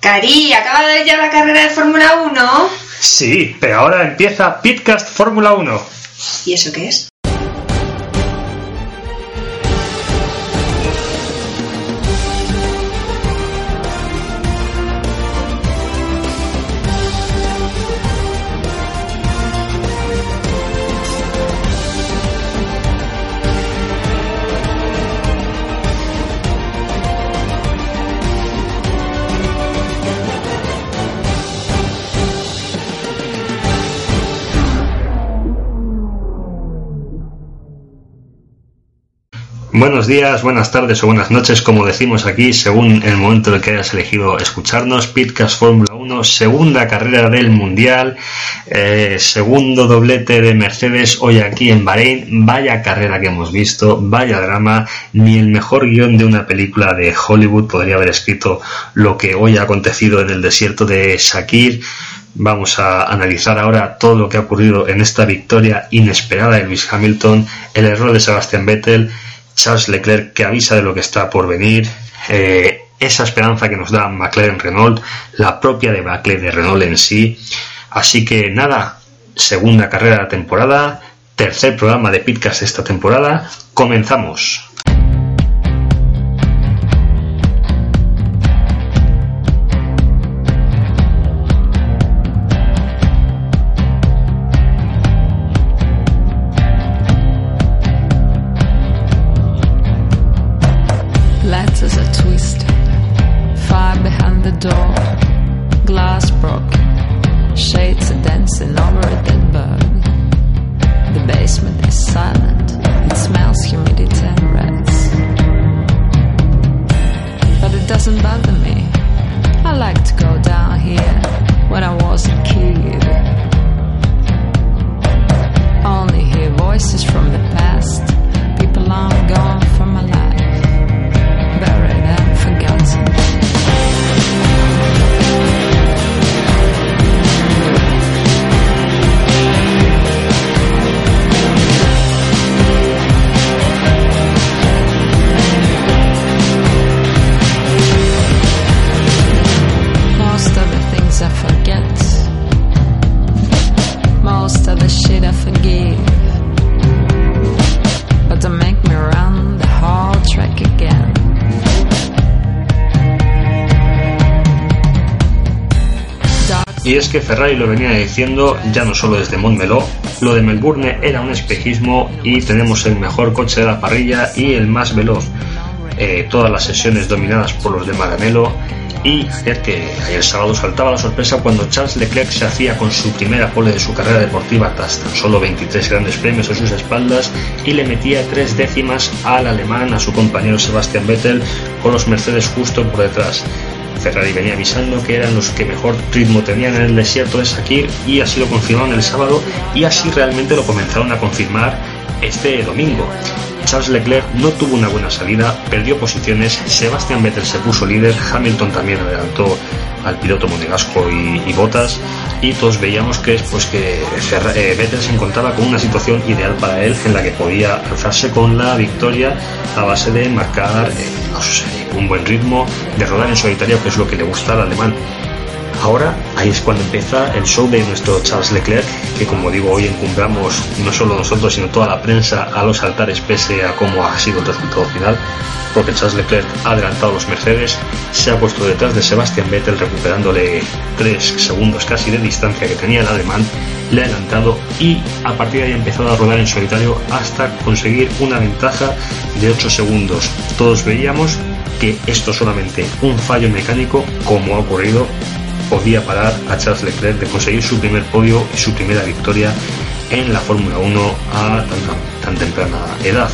Cari, ¿acaba de ya la carrera de Fórmula 1? Sí, pero ahora empieza Pitcast Fórmula 1. ¿Y eso qué es? Buenos días, buenas tardes o buenas noches, como decimos aquí, según el momento en el que hayas elegido escucharnos. Pitcast Fórmula 1, segunda carrera del Mundial, eh, segundo doblete de Mercedes hoy aquí en Bahrein. Vaya carrera que hemos visto, vaya drama. Ni el mejor guion de una película de Hollywood podría haber escrito lo que hoy ha acontecido en el desierto de Shakir. Vamos a analizar ahora todo lo que ha ocurrido en esta victoria inesperada de Lewis Hamilton, el error de Sebastian Vettel Charles Leclerc que avisa de lo que está por venir, eh, esa esperanza que nos da McLaren Renault, la propia debacle de Renault en sí. Así que nada, segunda carrera de la temporada, tercer programa de Pitcast esta temporada, comenzamos. Door, glass broken, shades are dancing over a dead bird. The basement is silent, it smells humidity and rats. But it doesn't bother me. I like to go down here when I was a kid. Only hear voices from the past, people long gone Y es que Ferrari lo venía diciendo ya no solo desde Montmeló, lo de Melbourne era un espejismo y tenemos el mejor coche de la parrilla y el más veloz. Eh, todas las sesiones dominadas por los de Maranello y ayer que ayer sábado saltaba la sorpresa cuando Charles Leclerc se hacía con su primera pole de su carrera deportiva tras tan solo 23 grandes premios a sus espaldas y le metía tres décimas al alemán, a su compañero Sebastian Vettel, con los Mercedes justo por detrás. Ferrari venía avisando que eran los que mejor ritmo tenían en el desierto de Sakir y así lo confirmaron el sábado y así realmente lo comenzaron a confirmar este domingo. Charles Leclerc no tuvo una buena salida, perdió posiciones, Sebastian Vettel se puso líder, Hamilton también adelantó al piloto monegasco y, y Bottas y todos veíamos que pues que eh, Vettel se encontraba con una situación ideal para él en la que podía alzarse con la victoria a base de marcar eh, pues, eh, un buen ritmo, de rodar en solitario que es lo que le gusta al alemán. Ahora, ahí es cuando empieza el show de nuestro Charles Leclerc, que como digo, hoy encumbramos no solo nosotros, sino toda la prensa a los altares pese a cómo ha sido el resultado final, porque Charles Leclerc ha adelantado a los Mercedes, se ha puesto detrás de Sebastian Vettel recuperándole 3 segundos casi de distancia que tenía el alemán, le ha adelantado y a partir de ahí ha empezado a rodar en solitario hasta conseguir una ventaja de 8 segundos. Todos veíamos que esto solamente un fallo mecánico, como ha ocurrido podía parar a Charles Leclerc de conseguir su primer podio y su primera victoria en la Fórmula 1 a tan, tan temprana edad.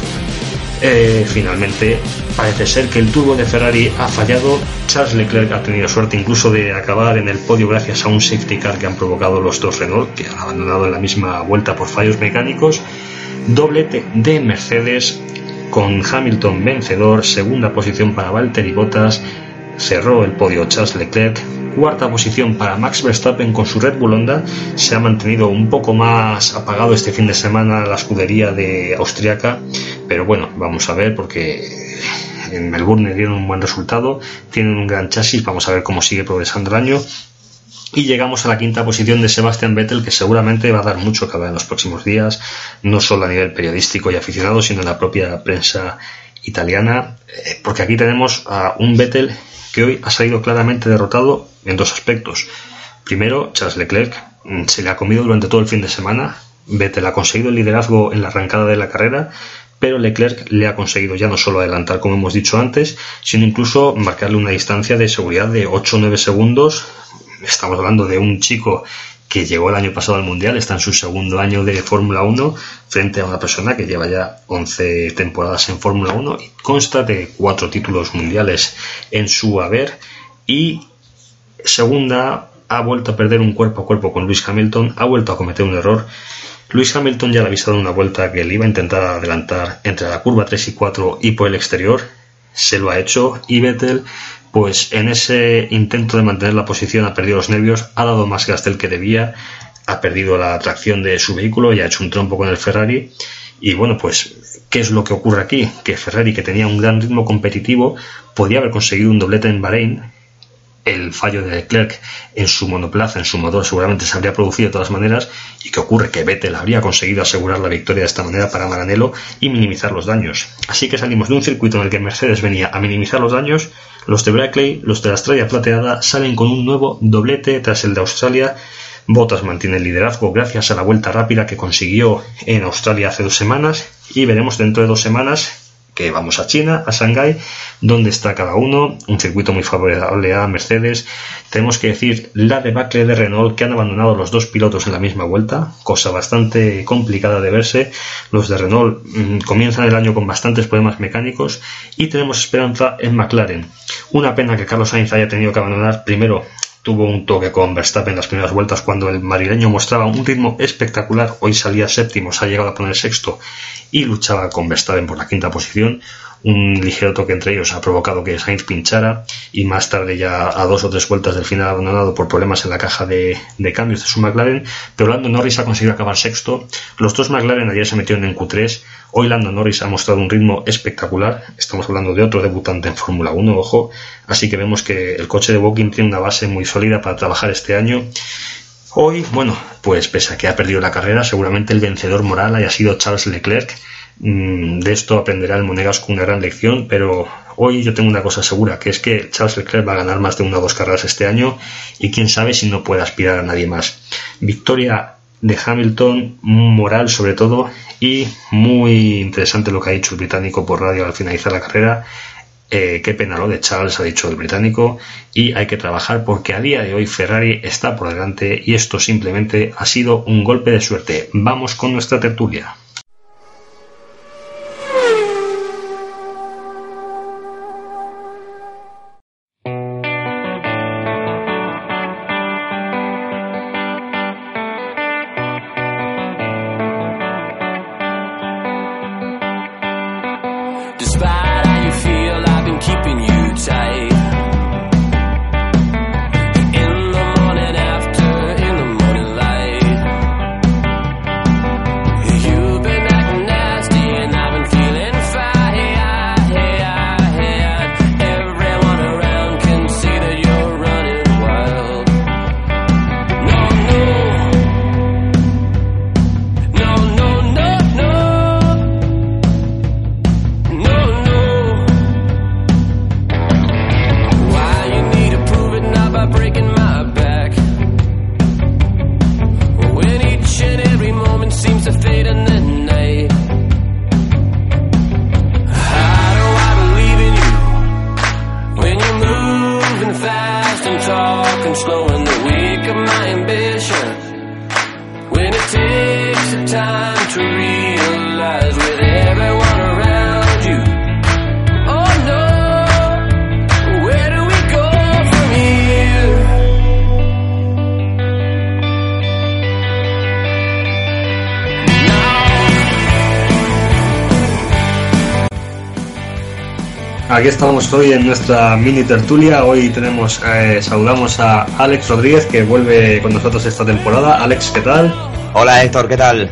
Eh, finalmente, parece ser que el turbo de Ferrari ha fallado. Charles Leclerc ha tenido suerte incluso de acabar en el podio gracias a un safety car que han provocado los dos Renault, que han abandonado en la misma vuelta por fallos mecánicos. Doblete de Mercedes con Hamilton vencedor, segunda posición para Valtteri Bottas, cerró el podio Charles Leclerc, cuarta posición para Max Verstappen con su Red Bull Honda, se ha mantenido un poco más apagado este fin de semana la escudería de austriaca, pero bueno, vamos a ver porque en Melbourne dieron un buen resultado, tienen un gran chasis, vamos a ver cómo sigue progresando el año. Y llegamos a la quinta posición de Sebastian Vettel, que seguramente va a dar mucho que en los próximos días, no solo a nivel periodístico y aficionado, sino en la propia prensa italiana, eh, porque aquí tenemos a un Vettel que hoy ha salido claramente derrotado en dos aspectos. Primero, Charles Leclerc mm, se le ha comido durante todo el fin de semana. Vettel ha conseguido el liderazgo en la arrancada de la carrera, pero Leclerc le ha conseguido ya no solo adelantar, como hemos dicho antes, sino incluso marcarle una distancia de seguridad de 8 o 9 segundos. Estamos hablando de un chico que llegó el año pasado al Mundial, está en su segundo año de Fórmula 1, frente a una persona que lleva ya 11 temporadas en Fórmula 1 y consta de cuatro títulos mundiales en su haber. Y segunda, ha vuelto a perder un cuerpo a cuerpo con Luis Hamilton, ha vuelto a cometer un error. Luis Hamilton ya le ha avisado una vuelta que le iba a intentar adelantar entre la curva 3 y 4 y por el exterior. Se lo ha hecho y Vettel, pues en ese intento de mantener la posición ha perdido los nervios, ha dado más gas del que debía, ha perdido la tracción de su vehículo y ha hecho un trompo con el Ferrari. Y bueno, pues, ¿qué es lo que ocurre aquí? Que Ferrari, que tenía un gran ritmo competitivo, podía haber conseguido un doblete en Bahrein el fallo de Leclerc en su monoplaza, en su motor, seguramente se habría producido de todas maneras. ¿Y qué ocurre? Que Vettel habría conseguido asegurar la victoria de esta manera para Maranello y minimizar los daños. Así que salimos de un circuito en el que Mercedes venía a minimizar los daños. Los de Brackley, los de la estrella plateada, salen con un nuevo doblete tras el de Australia. Bottas mantiene el liderazgo gracias a la vuelta rápida que consiguió en Australia hace dos semanas y veremos dentro de dos semanas que vamos a China, a Shanghái, donde está cada uno, un circuito muy favorable a Mercedes. Tenemos que decir la debacle de Renault, que han abandonado los dos pilotos en la misma vuelta, cosa bastante complicada de verse. Los de Renault mmm, comienzan el año con bastantes problemas mecánicos y tenemos esperanza en McLaren. Una pena que Carlos Sainz haya tenido que abandonar primero tuvo un toque con Verstappen en las primeras vueltas cuando el madrileño mostraba un ritmo espectacular. Hoy salía séptimo, se ha llegado a poner sexto y luchaba con Verstappen por la quinta posición. Un ligero toque entre ellos ha provocado que Sainz pinchara y más tarde ya a dos o tres vueltas del final abandonado por problemas en la caja de, cambios de su McLaren, pero Lando Norris ha conseguido acabar sexto. Los dos McLaren ayer se metieron en Q3. Hoy Lando Norris ha mostrado un ritmo espectacular. Estamos hablando de otro debutante en Fórmula 1, ojo. Así que vemos que el coche de Woking tiene una base muy sólida para trabajar este año. Hoy, bueno, pues pese a que ha perdido la carrera, seguramente el vencedor moral haya sido Charles Leclerc. De esto aprenderá el Monegasco una gran lección, pero hoy yo tengo una cosa segura, que es que Charles Leclerc va a ganar más de una o dos carreras este año y quién sabe si no puede aspirar a nadie más. Victoria de Hamilton, moral sobre todo, y muy interesante lo que ha dicho el británico por radio al finalizar la carrera. Eh, qué pena lo de Charles, ha dicho el británico, y hay que trabajar porque a día de hoy Ferrari está por delante y esto simplemente ha sido un golpe de suerte. Vamos con nuestra tertulia. Aquí estamos hoy en nuestra mini tertulia. Hoy tenemos, eh, saludamos a Alex Rodríguez que vuelve con nosotros esta temporada. Alex, ¿qué tal? Hola Héctor, ¿qué tal?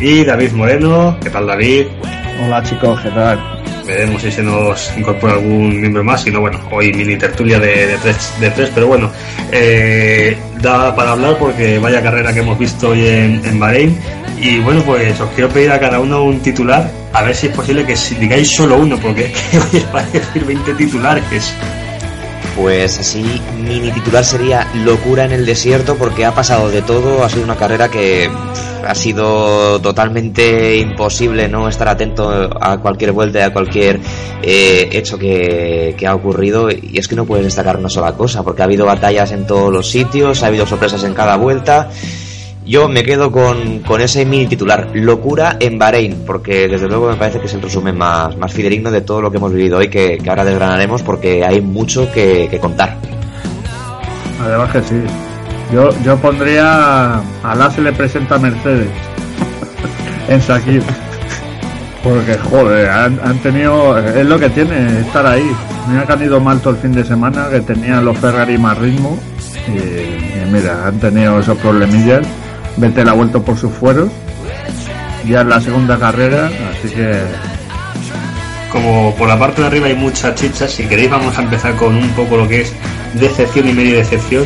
Y David Moreno, ¿qué tal David? Hola chicos, ¿qué tal? Veremos si se nos incorpora algún miembro más. Si no, bueno, hoy mini tertulia de, de, tres, de tres, pero bueno, eh, da para hablar porque vaya carrera que hemos visto hoy en, en Bahrein. Y bueno, pues os quiero pedir a cada uno un titular, a ver si es posible que si digáis solo uno, porque hoy vais a decir 20 titulares. Pues así, mini titular sería locura en el desierto porque ha pasado de todo, ha sido una carrera que ha sido totalmente imposible no estar atento a cualquier vuelta, a cualquier eh, hecho que, que, ha ocurrido y es que no puedes destacar una sola cosa porque ha habido batallas en todos los sitios, ha habido sorpresas en cada vuelta yo me quedo con, con, ese mini titular, locura en Bahrein, porque desde luego me parece que es el resumen más, más fidedigno de todo lo que hemos vivido hoy, que, ahora desgranaremos porque hay mucho que, que, contar. Además que sí. Yo, yo pondría a la se le presenta a Mercedes en Sakir. Porque, joder, han, han, tenido. Es lo que tiene estar ahí. Mira que han ido mal todo el fin de semana, que tenían los Ferrari más ritmo. Y, y mira, han tenido esos problemillas. Vettel ha vuelto por sus fueros. Ya en la segunda carrera, así que. Como por la parte de arriba hay mucha chicha, si queréis vamos a empezar con un poco lo que es decepción y medio decepción.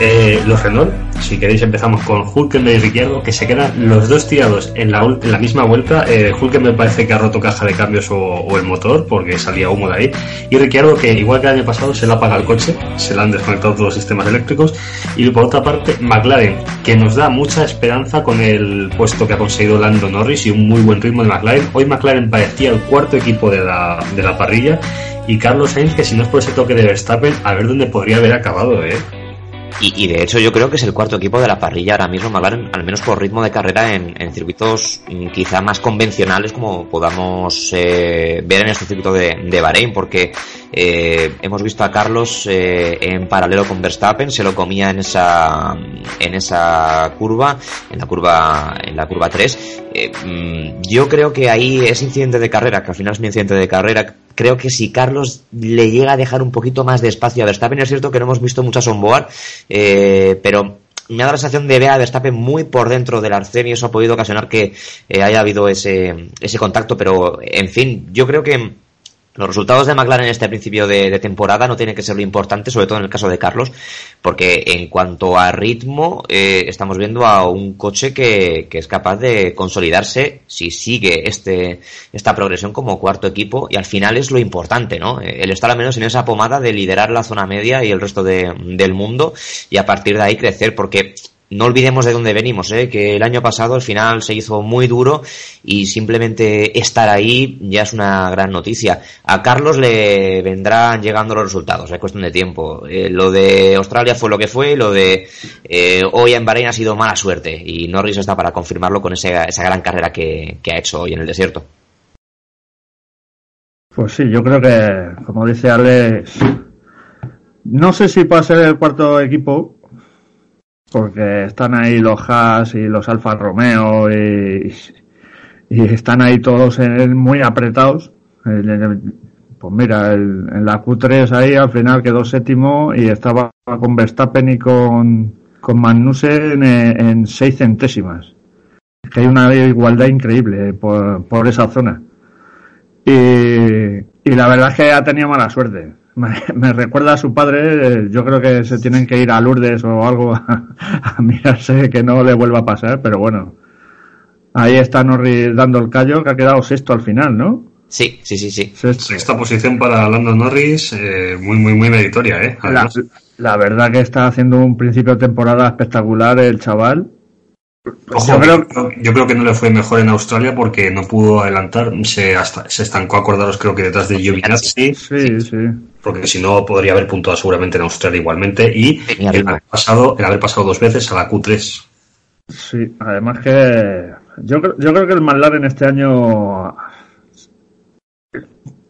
Eh, los Renault, si queréis empezamos con Hulkenberg y Ricciardo, que se quedan los dos tirados en la, misma vuelta. Eh, Hulkenberg parece que ha roto caja de cambios o, o, el motor, porque salía humo de ahí. Y Ricciardo, que igual que el año pasado, se le apaga el coche, se le han desconectado todos los sistemas eléctricos. Y por otra parte, McLaren, que nos da mucha esperanza con el puesto que ha conseguido Lando Norris y un muy buen ritmo de McLaren. Hoy McLaren parecía el cuarto equipo de la, de la parrilla. Y Carlos Sainz, que si no es por ese toque de Verstappen, a ver dónde podría haber acabado, ¿eh? Y, de hecho yo creo que es el cuarto equipo de la parrilla ahora mismo, al menos por ritmo de carrera en, en circuitos quizá más convencionales como podamos eh, ver en este circuito de, de Bahrein, porque eh, hemos visto a Carlos eh, en paralelo con Verstappen, se lo comía en esa en esa curva, en la curva en la curva 3. Mm, yo creo que ahí ese incidente de carrera, que al final es un incidente de carrera, creo que si Carlos le llega a dejar un poquito más de espacio a Verstappen, es cierto que no hemos visto muchas onboard, eh, pero me ha dado la sensación de ver a Verstappen muy por dentro del arcén y eso ha podido ocasionar que eh, haya habido ese, ese contacto, pero en fin, yo creo que los resultados de McLaren en este principio de, temporada no tienen que ser lo importante, sobre todo en el caso de Carlos, porque en cuanto a ritmo, eh, estamos viendo a un coche que, que, es capaz de consolidarse si sigue este, esta progresión como cuarto equipo, y al final es lo importante, ¿no? El estar al menos en esa pomada de liderar la zona media y el resto de, del mundo, y a partir de ahí crecer, porque no olvidemos de dónde venimos, ¿eh? que el año pasado al final se hizo muy duro y simplemente estar ahí ya es una gran noticia. A Carlos le vendrán llegando los resultados, es cuestión de tiempo. Eh, lo de Australia fue lo que fue, lo de eh, hoy en Bahrein ha sido mala suerte y Norris está para confirmarlo con esa, esa gran carrera que, que ha hecho hoy en el desierto. Pues sí, yo creo que, como dice Alex, no sé si puede ser el cuarto equipo, porque están ahí los Haas y los Alfa Romeo y, están ahí todos en, muy apretados. Pues mira, el, en la Q3 ahí al final quedó séptimo y estaba con Verstappen y con, con Magnussen en, en seis centésimas. Que hay una igualdad increíble por, por esa zona. Y, y la verdad es que ha tenido mala suerte me, me, recuerda a su padre, yo creo que se tienen que ir a Lourdes o algo a, a, mirarse que no le vuelva a pasar, pero bueno, ahí está Norris dando el callo que ha quedado sexto al final, ¿no? Sí, sí, sí, sí. Sexto. Sexta posición para Lando Norris, eh, muy, muy, muy meritoria, ¿eh? La, la, verdad que está haciendo un principio de temporada espectacular el chaval. Ojo, yo, creo, yo creo que no le fue mejor en Australia porque no pudo adelantar, se, hasta, se estancó, acordaros, creo que detrás de Giovinazzi. Sí, sí. Porque si no, podría haber puntuado seguramente en Australia igualmente. Y el haber, pasado, el haber pasado dos veces a la Q3. Sí, además que yo, yo creo que el McLaren este año.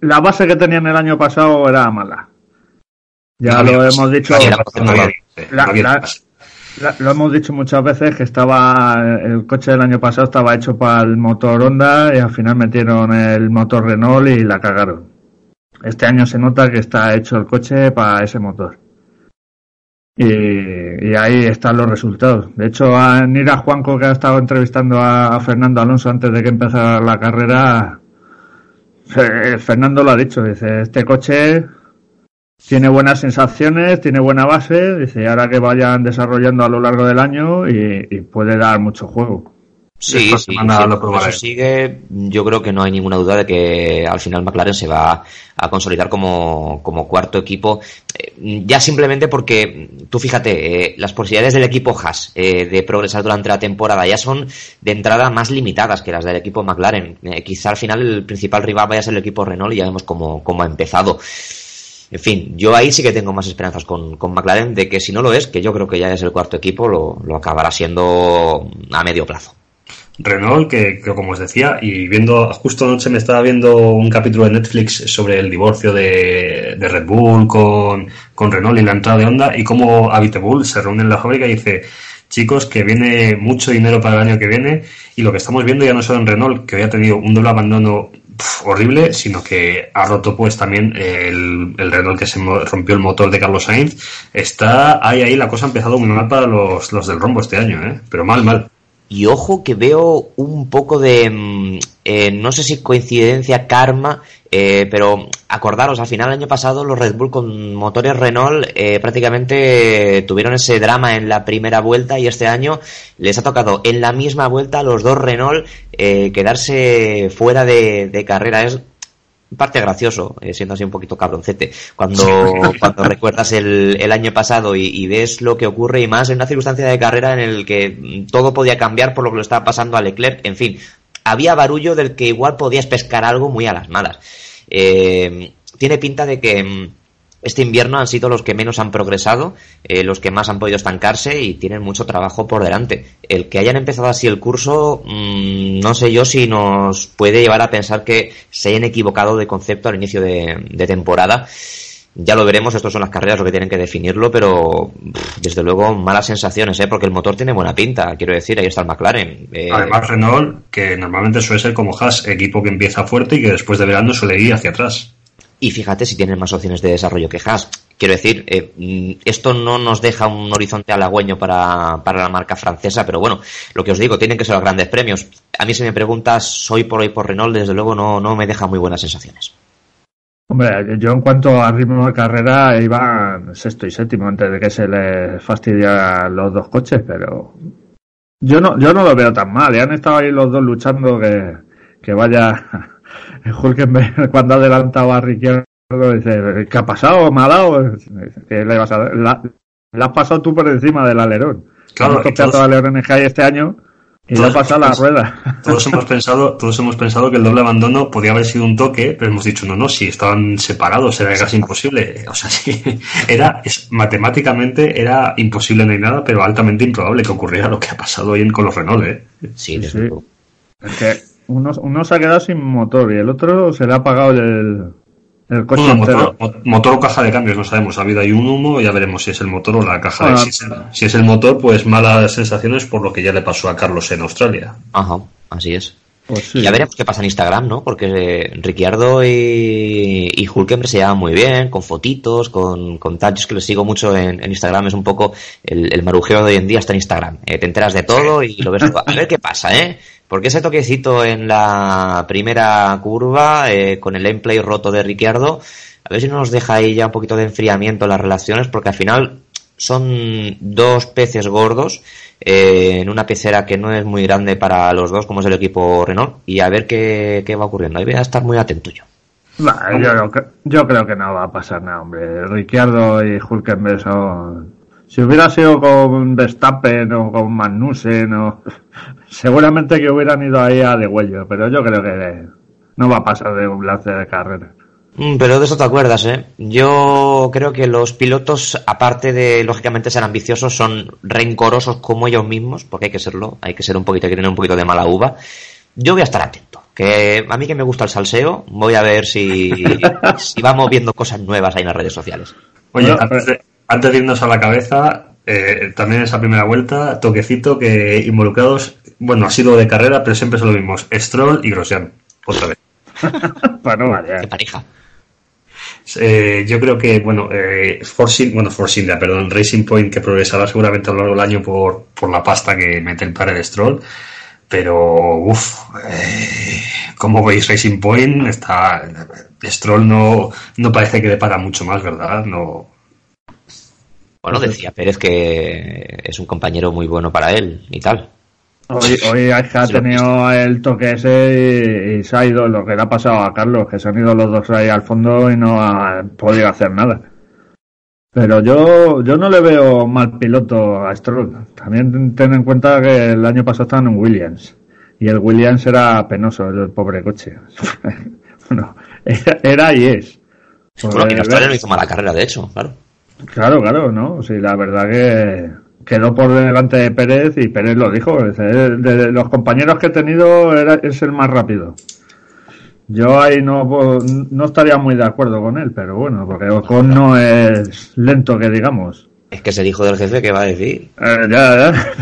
La base que tenían el año pasado era mala. Ya no lo hemos dicho. No había, la, no la, la, lo hemos dicho muchas veces que estaba el coche del año pasado estaba hecho para el motor Honda y al final metieron el motor Renault y la cagaron. Este año se nota que está hecho el coche para ese motor. Y, y, ahí están los resultados. De hecho, a Nira Juanco, que ha estado entrevistando a, Fernando Alonso antes de que empezara la carrera, Fernando lo ha dicho, dice, este coche tiene buenas sensaciones, tiene buena base, dice, ahora que vayan desarrollando a lo largo del año y, y puede dar mucho juego. Sí, sí, sí, lo eso sigue, yo creo que no hay ninguna duda de que al final McLaren se va a consolidar como, como cuarto equipo. Eh, ya simplemente porque, tú fíjate, eh, las posibilidades del equipo Haas eh, de progresar durante la temporada ya son de entrada más limitadas que las del equipo McLaren. Eh, quizá al final el principal rival vaya a ser el equipo Renault y ya vemos cómo, cómo ha empezado. En fin, yo ahí sí que tengo más esperanzas con, con McLaren de que si no lo es, que yo creo que ya es el cuarto equipo, lo, lo acabará siendo a medio plazo. Renault, que, que como os decía, y viendo, justo anoche me estaba viendo un capítulo de Netflix sobre el divorcio de, de Red Bull con, con Renault y la entrada de Honda, y cómo Bull se reúne en la fábrica y dice, chicos, que viene mucho dinero para el año que viene, y lo que estamos viendo ya no solo en Renault, que hoy ha tenido un doble abandono horrible, sino que ha roto pues también el, el Renault que se rompió el motor de Carlos Sainz, está ahí, ahí, la cosa ha empezado muy mal para los, los del rombo este año, ¿eh? pero mal, mal. Y ojo que veo un poco de, mm, eh, no sé si coincidencia, karma, eh, pero acordaros, al final el año pasado los Red Bull con motores Renault eh, prácticamente tuvieron ese drama en la primera vuelta y este año les ha tocado en la misma vuelta a los dos Renault eh, quedarse fuera de, de carrera. Es parte gracioso, eh, siendo así un poquito cabroncete, cuando, cuando recuerdas el, el año pasado y, y ves lo que ocurre y más en una circunstancia de carrera en el que todo podía cambiar por lo que le estaba pasando a Leclerc, en fin, había barullo del que igual podías pescar algo muy a las malas. Eh, tiene pinta de que mm, este invierno han sido los que menos han progresado, eh, los que más han podido estancarse y tienen mucho trabajo por delante. El que hayan empezado así el curso, mmm, no sé yo si nos puede llevar a pensar que se hayan equivocado de concepto al inicio de temporada. Ya lo veremos, estas son las carreras lo que tienen que definirlo, pero pff, desde luego malas sensaciones, ¿eh? porque el motor tiene buena pinta, quiero decir, ahí está el McLaren. Eh, Además, Renault, que normalmente suele ser como Haas, equipo que empieza fuerte y que después de verano suele ir hacia atrás. Y fíjate si tienen más opciones de desarrollo que Haas. Quiero decir, eh, esto no nos deja un horizonte halagüeño para, para la marca francesa, pero bueno, lo que os digo, tienen que ser los grandes premios. A mí si me preguntas, soy por hoy por Renault, desde luego no, no me deja muy buenas sensaciones. Hombre, yo en cuanto a ritmo de carrera iba sexto y séptimo antes de que se les fastidiaran los dos coches, pero yo no, yo no lo veo tan mal. Ya han estado ahí los dos luchando que, que vaya Hulkenberg cuando ha adelantado a Ricciardo dice, ¿qué ha pasado? ¿Me ha dado? Le, vas a, la, le has pasado tú por encima del alerón. Claro, Hemos copiado todos- alerones que hay este año y todos pasado la hemos rueda. Todos hemos pensado, todos hemos pensado que el doble abandono podía haber sido un toque, pero hemos dicho no, no, si estaban separados era casi imposible. O sea, sí, era es, matemáticamente era imposible no hay nada, pero altamente improbable que ocurriera lo que ha pasado hoy en- con los Renault, ¿eh? Sí, Sí, desde sí. luego. Es que uno, uno se ha quedado sin motor y el otro se le ha apagado el, el coche Bueno, entero. motor, mo- motor o caja de cambios, no sabemos. Ha habido ahí un humo, ya veremos si es el motor o la caja de si, es el, si es el motor, pues malas sensaciones por lo que ya le pasó a Carlos en Australia. Ajá, así es. Pues sí. Ya veremos qué pasa en Instagram, ¿no? Porque Ricciardo y, y Hulkenberg se llevan muy bien, con fotitos, con, con tal. Yo es que les sigo mucho en, en Instagram, es un poco el, el marujeo de hoy en día está en Instagram. Eh, te enteras de todo y lo ves todo. A ver qué pasa, ¿eh? Porque ese toquecito en la primera curva, eh, con el gameplay roto de Ricciardo, a ver si no nos deja ahí ya un poquito de enfriamiento en las relaciones, porque al final son dos peces gordos eh, en una pecera que no es muy grande para los dos, como es el equipo Renault, y a ver qué, qué va ocurriendo. Ahí voy a estar muy atento yo. Yo creo que no va a pasar nada, hombre. Ricciardo y Hulkenberg son... Si hubiera sido con Verstappen o con Magnussen, o... seguramente que hubieran ido ahí a de huello, pero yo creo que no va a pasar de un lance de carrera. Mm, Pero de eso te acuerdas, ¿eh? Yo creo que los pilotos, aparte de, lógicamente, ser ambiciosos, son rencorosos como ellos mismos, porque hay que serlo, hay que ser un poquito, hay que tener un poquito de mala uva. Yo voy a estar atento, que a mí que me gusta el salseo, voy a ver si, si vamos viendo cosas nuevas ahí en las redes sociales. Oye, antes, de, antes de irnos a la cabeza, eh, también esa primera vuelta, toquecito que involucrados, bueno, ha sido de carrera, pero siempre son los mismos, Stroll y Grosjean, otra vez. Para no Qué variar. pareja. Eh, yo creo que, bueno, eh, Force, bueno, Force India, perdón, Racing Point, que progresará seguramente a lo largo del año por, por la pasta que mete el padre de Stroll, Pero, uff, como veis, Racing Point está. Stroll no, no parece que le para mucho más, ¿verdad? No. Bueno, decía Pérez que es un compañero muy bueno para él y tal. Hoy, hoy ha tenido el toque ese y, se ha ido lo que le ha pasado a Carlos, que se han ido los dos ahí al fondo y no ha podido hacer nada. Pero yo, yo no le veo mal piloto a Stroll. También ten en cuenta que el año pasado estaban en Williams. Y el Williams era penoso, el pobre coche. bueno, era, y es. Bueno, y Australia no hizo mala carrera, de hecho, claro. Claro, claro, ¿no? Sí, la verdad que quedó por delante de Pérez y Pérez lo dijo. De los compañeros que he tenido era, es el más rápido. Yo ahí no, no estaría muy de acuerdo con él, pero bueno, porque Ocon no es lento que digamos. Es que es el hijo del jefe, ¿qué va a decir? Eh, ya, ya.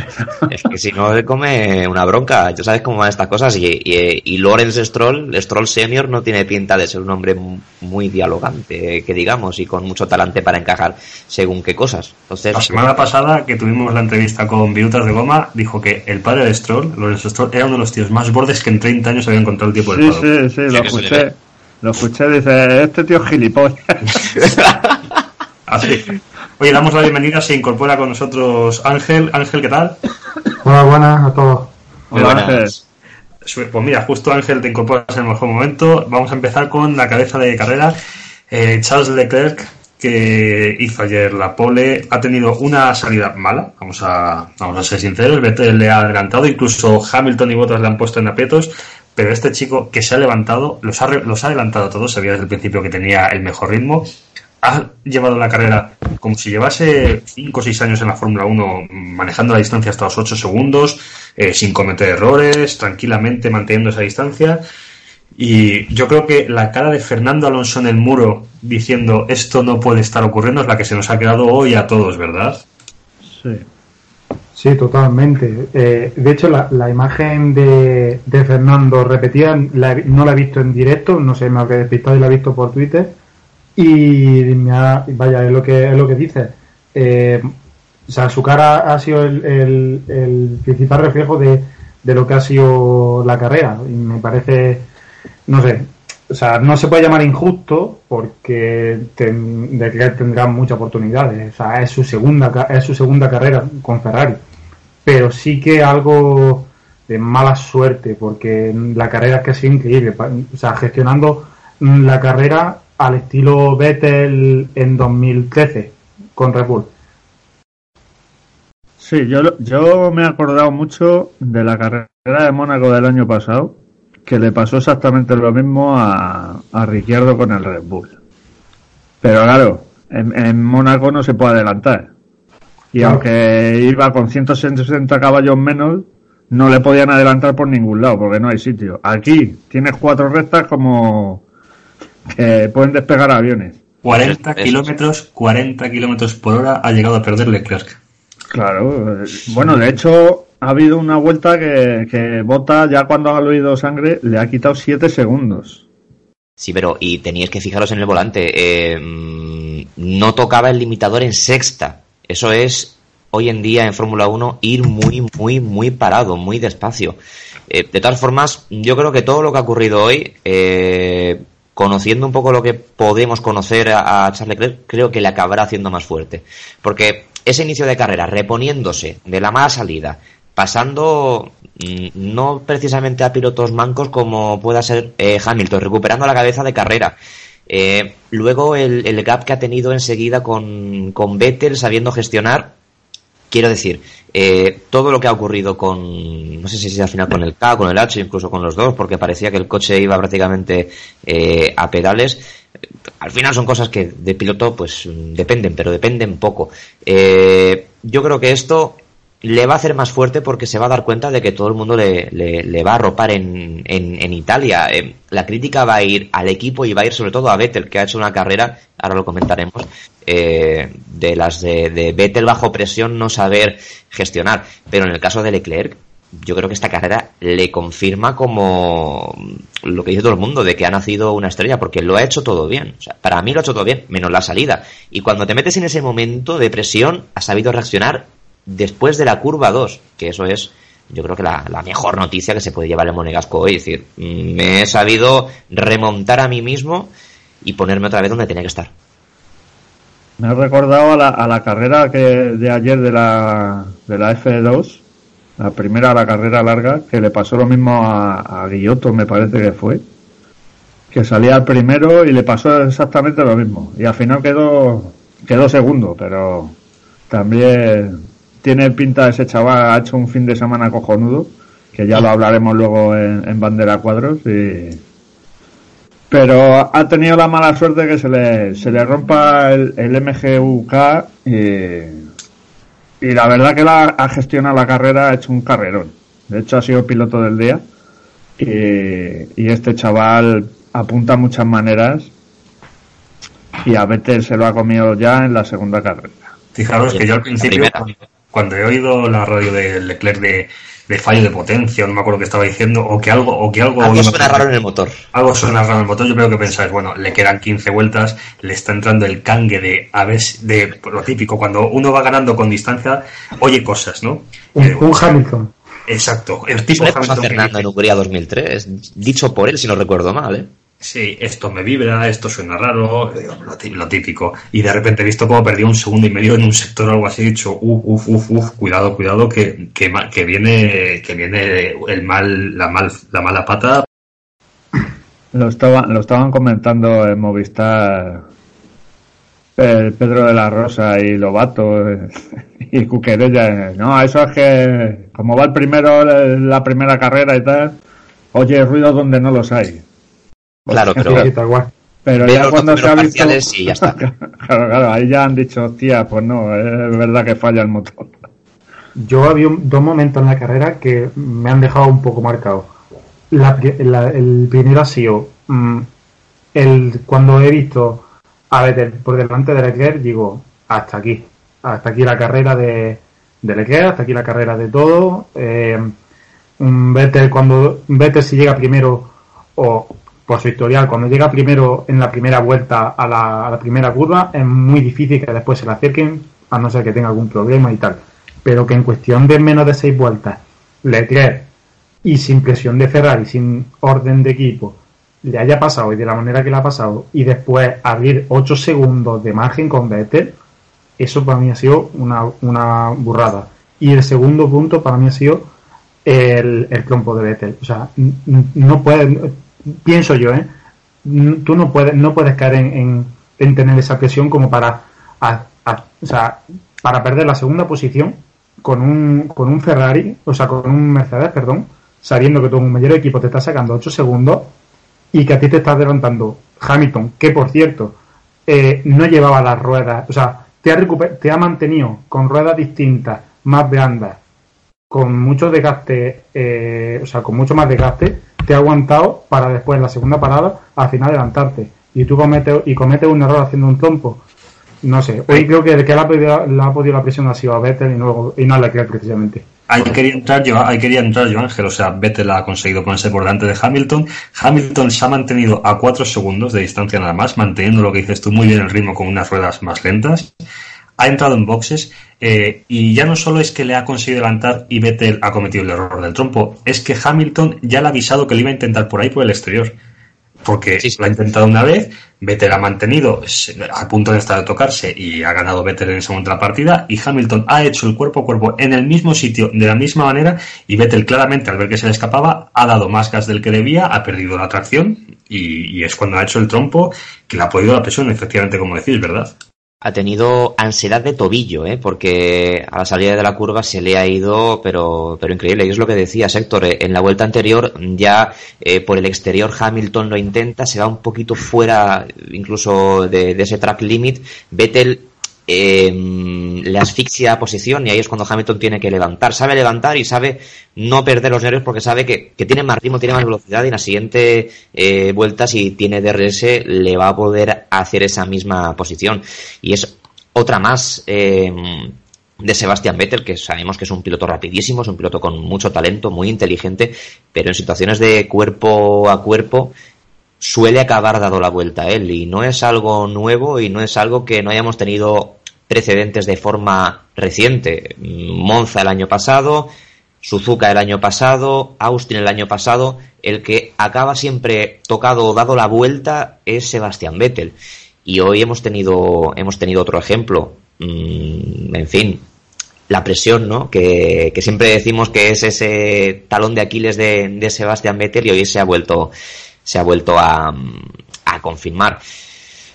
es que si no le come una bronca. Tú sabes cómo van estas cosas. Y, y, y Lawrence Stroll, Stroll Senior, no tiene pinta de ser un hombre muy dialogante, que digamos, y con mucho talante para encajar según qué cosas. Entonces, la semana pasada que tuvimos la entrevista con Virutas de Goma, dijo que el padre de Stroll, Lawrence Stroll, era uno de los tíos más bordes que en 30 años había encontrado el tipo de Sí, sí, sí, lo escuché. Lo escuché, dice, este tío es gilipollas. Así. Oye, damos la bienvenida, se incorpora con nosotros Ángel. Ángel, ¿qué tal? Hola, buenas a todos. Hola, Ángel. Pues mira, justo Ángel te incorporas en el mejor momento. Vamos a empezar con la cabeza de carrera. Eh, Charles Leclerc, que hizo ayer la pole, ha tenido una salida mala, vamos a, vamos a ser sinceros. Vettel le ha adelantado, incluso Hamilton y Bottas le han puesto en aprietos. Pero este chico que se ha levantado, los ha, los ha adelantado todos, sabía desde el principio que tenía el mejor ritmo ha llevado la carrera como si llevase 5 o 6 años en la Fórmula 1 manejando la distancia hasta los 8 segundos, eh, sin cometer errores, tranquilamente manteniendo esa distancia. Y yo creo que la cara de Fernando Alonso en el muro diciendo esto no puede estar ocurriendo es la que se nos ha quedado hoy a todos, ¿verdad? Sí. Sí, totalmente. Eh, de hecho, la, imagen de, Fernando repetida no la he visto en directo, no sé, me ha despistado y la he visto por Twitter y vaya, es lo que, es lo que dice. Eh, o sea, su cara ha sido el, el, principal reflejo de, de, lo que ha sido la carrera. Y me parece, no sé, o sea, no se puede llamar injusto porque ten, de que tendrá muchas oportunidades. O sea, es su segunda, es su segunda carrera con Ferrari. Pero sí que algo de mala suerte porque la carrera es que ha sido increíble. O sea, gestionando la carrera al estilo Vettel en 2013 con Red Bull. Sí, yo, yo me he acordado mucho de la carrera de Mónaco del año pasado, que le pasó exactamente lo mismo a, a Ricciardo con el Red Bull. Pero claro, en, Mónaco no se puede adelantar. Y aunque iba con 160 caballos menos, no le podían adelantar por ningún lado, porque no hay sitio. Aquí tienes cuatro rectas como, que pueden despegar aviones. 40 kilómetros, 40 kilómetros por hora ha llegado a perder Leclerc. Claro, eh, bueno, de hecho ha habido una vuelta que, que Bota ya cuando ha oído sangre le ha quitado 7 segundos. Sí, pero y teníais que fijaros en el volante. Eh, no tocaba el limitador en sexta. Eso es hoy en día en Fórmula 1 ir muy, muy, muy parado, muy despacio. Eh, de todas formas, yo creo que todo lo que ha ocurrido hoy conociendo un poco lo que podemos conocer a, Charles Leclerc, creo que le acabará haciendo más fuerte. Porque ese inicio de carrera, reponiéndose de la mala salida, pasando mm, no precisamente a pilotos mancos como pueda ser eh, Hamilton, recuperando la cabeza de carrera. Eh, luego el, el, gap que ha tenido enseguida con, con Vettel, sabiendo gestionar, quiero decir, eh, todo lo que ha ocurrido con, no sé si al final con el K, con el H, incluso con los dos, porque parecía que el coche iba prácticamente eh, a pedales. Al final son cosas que de piloto pues dependen, pero dependen poco. Eh, yo creo que esto le va a hacer más fuerte porque se va a dar cuenta de que todo el mundo le, le, va a arropar en, en, Italia. Eh, la crítica va a ir al equipo y va a ir sobre todo a Vettel, que ha hecho una carrera, ahora lo comentaremos, eh, de las de, de Vettel bajo presión, no saber gestionar. Pero en el caso de Leclerc, yo creo que esta carrera le confirma como lo que dice todo el mundo, de que ha nacido una estrella, porque lo ha hecho todo bien. O sea, para mí lo ha hecho todo bien, menos la salida. Y cuando te metes en ese momento de presión, ha sabido reaccionar después de la curva 2, que eso es yo creo que la, la mejor noticia que se puede llevar el Monegasco hoy. Es decir, me he sabido remontar a mí mismo y ponerme otra vez donde tenía que estar. Me he recordado a la, a la carrera que de ayer de la, de la F2, la primera, la carrera larga, que le pasó lo mismo a, a Guilloto, me parece que fue. Que salía primero y le pasó exactamente lo mismo. Y al final quedó, quedó segundo, pero también tiene pinta ese chaval, ha hecho un fin de semana cojonudo, que ya lo hablaremos luego en, en Bandera Cuadros. Y... Pero ha tenido la mala suerte que se le, se le rompa el, el MGUK y, y la verdad que la, ha gestionado la carrera, ha hecho un carrerón. De hecho, ha sido piloto del día. Y, y este chaval apunta muchas maneras y a Vettel se lo ha comido ya en la segunda carrera. Fijaros que yo al principio, cuando, cuando he oído la radio de Leclerc de, de fallo de potencia, no me acuerdo qué estaba diciendo, o que algo, o que algo, Algo suena raro en el motor. algo suena raro en el motor, yo creo que pensáis, bueno, le quedan 15 vueltas, le está entrando el cangue de a ver, de lo típico, cuando uno va ganando con distancia, oye cosas, ¿no? Un, Eh, un Hamilton. exacto, el tipo Hamilton que Fernando en Hungría 2003, dicho por él, si no recuerdo mal, ¿eh? Sí, esto me vibra, esto suena raro, lo, tí- lo típico. Y de repente he visto cómo perdió un segundo y medio en un sector o algo así, he dicho, uf, uf, uf, uf, cuidado, cuidado, que, que, que viene, que viene el mal, la mal, la mala pata. Lo estaban, lo estaban comentando en Movistar el Pedro de la Rosa y Lobato eh, y Cuquerella. No, eso es que como va el primero eh, la primera carrera y tal, oye ruidos donde no los hay. Claro, Sí, pero. Pero Veo ya cuando se ha visto... y ya está. claro, claro, ahí ya han dicho, hostia, pues no, es verdad que falla el motor. Yo había un- dos momentos en la carrera que me han dejado un poco marcado. La pri- la- el primero ha sido mm, el, cuando he visto a Vettel por delante de Leclerc, digo, hasta aquí. Hasta aquí la carrera de, de Leclerc, hasta aquí la carrera de todo. Eh, un Vettel, cuando Vettel si llega primero, o por su historial, cuando llega primero en la primera vuelta a la, a la primera curva, es muy difícil que después se le acerquen, a no ser que tenga algún problema y tal. Pero que en cuestión de menos de seis vueltas, Leclerc y sin presión de Ferrari, sin orden de equipo, le haya pasado y de la manera que le ha pasado, y después abrir 8 segundos de margen con Vettel, eso para mí ha sido una, una burrada. Y el segundo punto para mí ha sido el, el trompo de Vettel. O sea, no puedes, pienso yo, ¿eh? N- Tú no puedes, no puedes caer en, en- en tener esa presión como para, o sea, para perder la segunda posición con un, con un Ferrari, o sea, con un Mercedes, perdón, sabiendo que tu mayor equipo te está sacando 8 segundos y que a ti te está adelantando Hamilton, que por cierto, eh, no llevaba las ruedas, o sea, te ha, te ha mantenido con ruedas distintas, más blandas, con mucho desgaste, eh, o sea, con mucho más desgaste, te ha aguantado para después en la segunda parada al final adelantarte. Y tú cometes, y cometes un error haciendo un trompo. No sé, hoy creo que el que le ha podido, le ha podido la presión ha sido a Vettel y, luego, y no a Leclerc precisamente. Ahí quería entrar yo, ahí quería entrar yo Ángel, o sea, Vettel ha conseguido ponerse por delante de Hamilton. Hamilton se ha mantenido a 4 segundos de distancia nada más, manteniendo lo que dices tú muy bien el ritmo con unas ruedas más lentas. Ha entrado en boxes eh, y ya no solo es que le ha conseguido adelantar y Vettel ha cometido el error del trompo, es que Hamilton ya le ha avisado que le iba a intentar por ahí por el exterior. Porque Sí, sí. lo ha intentado una vez, Vettel ha mantenido a punto de estar de tocarse y ha ganado Vettel en ese momento la partida y Hamilton ha hecho el cuerpo a cuerpo en el mismo sitio de la misma manera y Vettel claramente al ver que se le escapaba ha dado más gas del que debía, ha perdido la tracción y, y es cuando ha hecho el trompo que le ha podido la presión, efectivamente como decís, ¿verdad? Ha tenido ansiedad de tobillo, ¿eh? porque a la salida de la curva se le ha ido, pero, pero increíble. Y es lo que decía Héctor, eh, en la vuelta anterior ya eh, por el exterior Hamilton lo intenta, se va un poquito fuera incluso de, de ese track limit. Vettel eh, le asfixia a posición y ahí es cuando Hamilton tiene que levantar. Sabe levantar y sabe no perder los nervios porque sabe que, que tiene más ritmo, tiene más velocidad y en la siguiente eh, vuelta, si tiene DRS, le va a poder hacer esa misma posición. Y es otra más. eh, de Sebastian Vettel, que sabemos que es un piloto rapidísimo, es un piloto con mucho talento, muy inteligente, pero en situaciones de cuerpo a cuerpo suele acabar dado la vuelta a él y no es algo nuevo y no es algo que no hayamos tenido precedentes de forma reciente. Monza el año pasado, Suzuka el año pasado, Austin el año pasado, el que acaba siempre tocado o dado la vuelta es Sebastián Vettel. Y hoy hemos tenido, hemos tenido otro ejemplo. Mm, en fin, la presión, ¿no? Que, que, siempre decimos que es ese talón de Aquiles de, de Sebastián Vettel y hoy se ha vuelto, se ha vuelto a, a confirmar.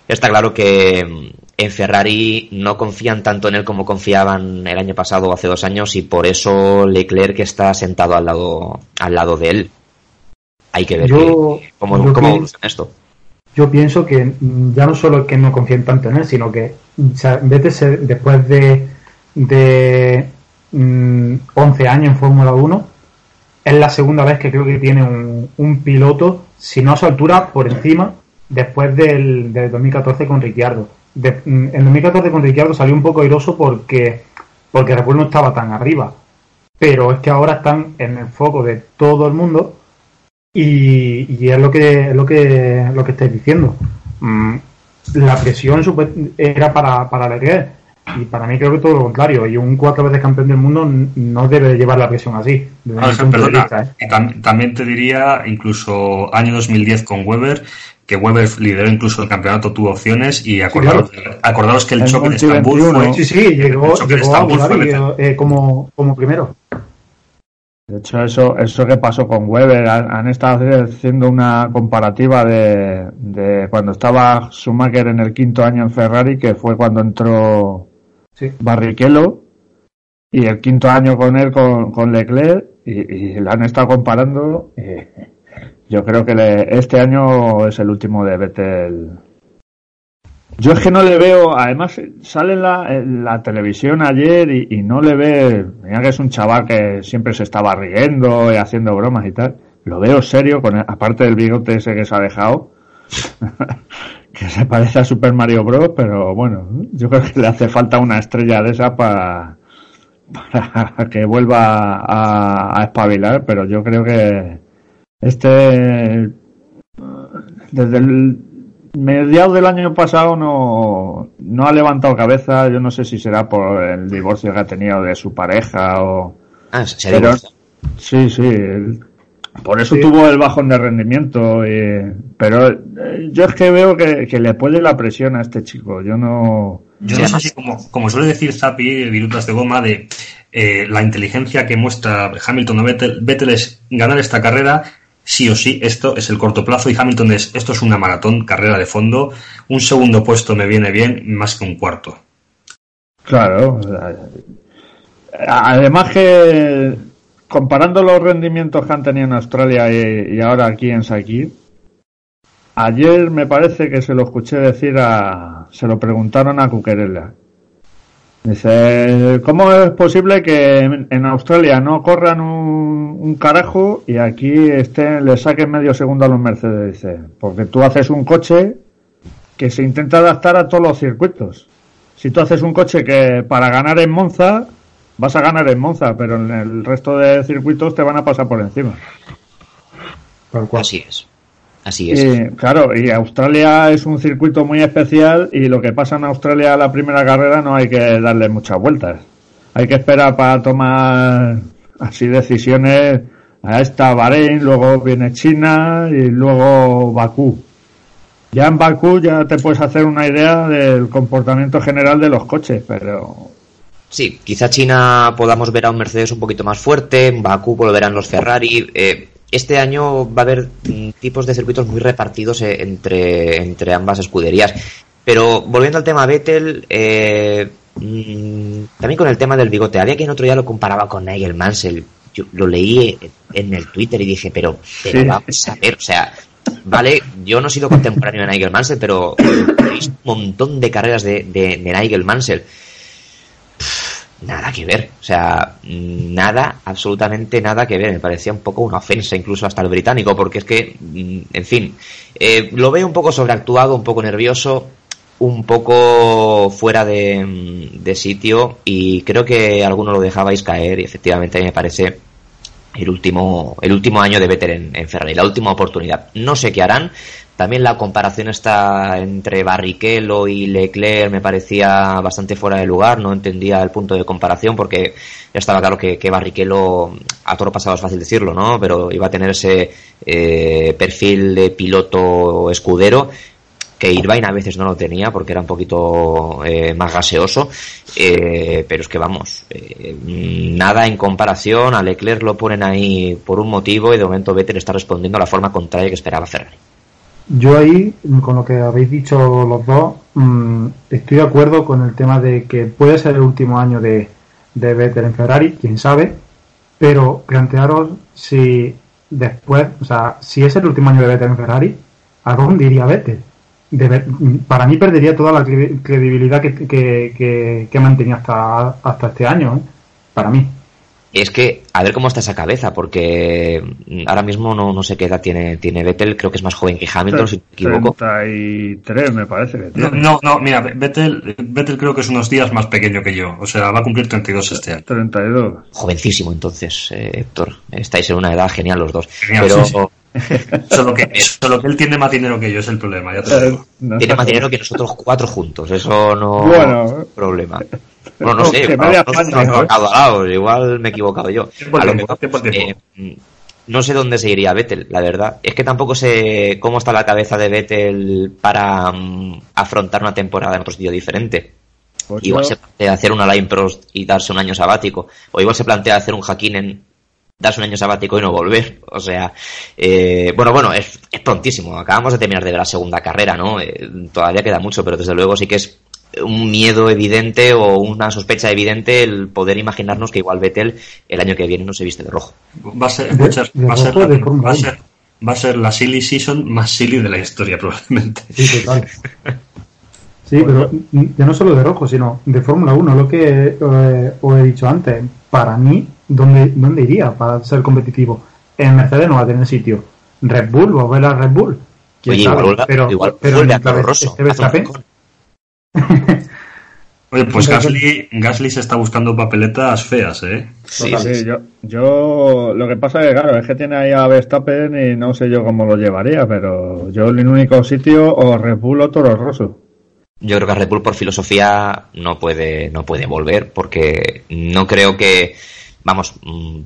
Está claro que en Ferrari no confían tanto en él como confiaban el año pasado o hace dos años y por eso Leclerc está sentado al lado, al lado de él. Hay que ver Yo- que- cómo, yo cómo evoluciona esto. Yo pienso que mm, ya no solo que no confíen tanto en él, sino que o sea, después de, de mm, 11 años en Fórmula 1, es la segunda vez que creo que tiene un, un piloto, si no a su altura, por encima, después del, del 2014 con Ricciardo. De- en 2014 con Ricciardo salió un poco airoso porque, porque Red Bull no estaba tan arriba. Pero es que ahora están en el foco de todo el mundo y, y es lo que es lo que lo que estáis diciendo. Mm, la presión era para, para Leclerc y para mí creo que todo lo contrario. Y un cuatro veces campeón del mundo no debe llevar la presión así. Desde mi Ángel, punto de perdona, vista, ¿eh? y tam- también te diría, incluso año 2010 con Weber, que Weber lideró incluso el campeonato, tuvo opciones y acordaros, acordaros que el choque de Estambul 21, fue... Sí, sí, llegó, a eh, como, como primero. De hecho, eso, eso que pasó con Weber, han, han estado haciendo una comparativa de, de cuando estaba Schumacher en el quinto año en Ferrari, que fue cuando entró Sí. Barrichello, y el quinto año con él, con, con Leclerc, y, y lo han estado comparando. Yo creo que le- este año es el último de Vettel. Yo es que no le veo, además sale en la, televisión ayer y, no le ve, mira que es un chaval que siempre se estaba riendo y haciendo bromas y tal, lo veo serio, aparte del bigote ese que se ha dejado, que se parece a Super Mario Bros, pero bueno, yo creo que le hace falta una estrella de esa para, para que vuelva a espabilar, pero yo creo que este desde el mediados del año pasado no, no ha levantado cabeza. Yo no sé si será por el divorcio que ha tenido de su pareja o. Ah, se Pero-. Sí, sí. Por eso Sí. tuvo el bajón de rendimiento. y- pero eh, yo es que veo que, que le puede la presión a este chico. Yo no. Yo no sé si, como, como suele decir Zapi, Virutas de Goma, de eh, la inteligencia que muestra Hamilton o Vettel, Vettel es ganar esta carrera, sí o sí, esto es el corto plazo, y Hamilton es, esto es una maratón, carrera de fondo, un segundo puesto me viene bien, más que un cuarto. Claro. Además que comparando los rendimientos que han tenido en Australia y, ahora aquí en Sakir, ayer me parece que se lo escuché decir a, se lo preguntaron a Cuquerella. Dice, ¿cómo es posible que en, en Australia no corran un, un carajo y aquí estén, le saquen medio segundo a los Mercedes? Dice, porque tú haces un coche que se intenta adaptar a todos los circuitos. Si tú haces un coche que para ganar en Monza, vas a ganar en Monza, pero en el resto de circuitos te van a pasar por encima. Tal cual. Así es. Así es. Y, claro, y Australia es un circuito muy especial y lo que pasa en Australia a la primera carrera no hay que darle muchas vueltas. Hay que esperar para tomar así decisiones. A esta Bahrein, luego viene China y luego Bakú. Ya en Bakú ya te puedes hacer una idea del comportamiento general de los coches, pero Sí, quizá China podamos ver a un Mercedes un poquito más fuerte, en Bakú volverán los Ferrari. eh, este año va a haber mm, tipos de circuitos muy repartidos eh, entre, entre ambas escuderías. Pero volviendo al tema Vettel, eh, mm, también con el tema del bigote. Había quien otro día lo comparaba con Nigel Mansell. Yo lo leí en el Twitter y dije, pero, pero Sí. vamos a ver, o sea, vale, yo no he sido contemporáneo de Nigel Mansell, pero he visto un montón de carreras de, de, de Nigel Mansell nada que ver. O sea, nada, absolutamente nada que ver. Me parecía un poco una ofensa incluso hasta el británico, porque es que, mm, en fin, eh, lo veo un poco sobreactuado, un poco nervioso, un poco fuera de, mm, sitio y creo que algunos lo dejabais caer y efectivamente a mí me parece el último, el último año de Vettel en, en Ferrari, la última oportunidad. No sé qué harán. También la comparación está entre Barrichello y Leclerc me parecía bastante fuera de lugar, no entendía el punto de comparación porque estaba claro que, que Barrichello, a toro pasado es fácil decirlo, ¿no? Pero iba a tener ese eh, perfil de piloto escudero que Irvine a veces no lo tenía porque era un poquito eh, más gaseoso, eh, pero es que vamos, eh, nada en comparación, a Leclerc lo ponen ahí por un motivo y de momento Vettel está respondiendo a la forma contraria que esperaba Ferrari. Yo ahí, con lo que habéis dicho los dos, mmm, estoy de acuerdo con el tema de que puede ser el último año de, de Vettel en Ferrari, quién sabe, pero plantearos si después, o sea, si es el último año de Vettel en Ferrari, ¿a dónde iría Vettel? Para mí perdería toda la credibilidad que, que, que, que mantenía hasta, hasta este año, ¿eh? para mí. Es que, a ver cómo está esa cabeza, porque ahora mismo no, no sé qué edad tiene, tiene Vettel, creo que es más joven que Hamilton, si me equivoco. 33 me parece que tiene. No, no, mira, Vettel, Vettel creo que es unos días más pequeño que yo, o sea, va a cumplir 32 este año. 32. Jovencísimo entonces, eh, Héctor. Estáis en una edad genial los dos. Genial, Pero... sí, sí. Solo que, solo que él tiene más dinero que yo, es el problema. Ya te lo digo. No tiene más dinero que nosotros cuatro juntos, eso no Bueno. es problema. No sé, no Arauz, igual me he equivocado yo. A lo mejor, tiempo. eh, no sé dónde se iría Vettel, la verdad. Es que tampoco sé cómo está la cabeza de Vettel para mm, afrontar una temporada en otro sitio diferente. Pues Igual se plantea hacer una Line Prost y darse un año sabático. O igual se plantea hacer un Hakkinen, darse un año sabático y no volver. O sea, eh, bueno, bueno, es, es prontísimo. Acabamos de terminar de ver la segunda carrera, ¿no? Eh, todavía queda mucho, pero desde luego sí que es un miedo evidente o una sospecha evidente el poder imaginarnos que igual Vettel el año que viene no se viste de rojo. Va a ser, De- va a ser, de va a ser, va a ser- va a ser la silly season más silly de la historia, probablemente. Sí, total. Sí, pero ya no solo de rojo, sino de Fórmula 1, lo que eh, os he dicho antes. Para mí, ¿dónde, ¿dónde iría para ser competitivo? En Mercedes no va a tener sitio. Red Bull, volver a Red Bull. ¿Quién Oye, igual, pero, igual pero a Toro Rosso. esté hace un Verstappen, rincón. Oye, pues Gasly, Gasly se está buscando papeletas feas, ¿eh? Sí, Total, sí. Yo, yo lo que pasa es que claro, es que tiene ahí a Verstappen y no sé yo cómo lo llevaría, pero yo en el único sitio o Red Bull o Toro Rosso. Yo creo que Red Bull por filosofía no puede, no puede volver porque no creo que, vamos, mm,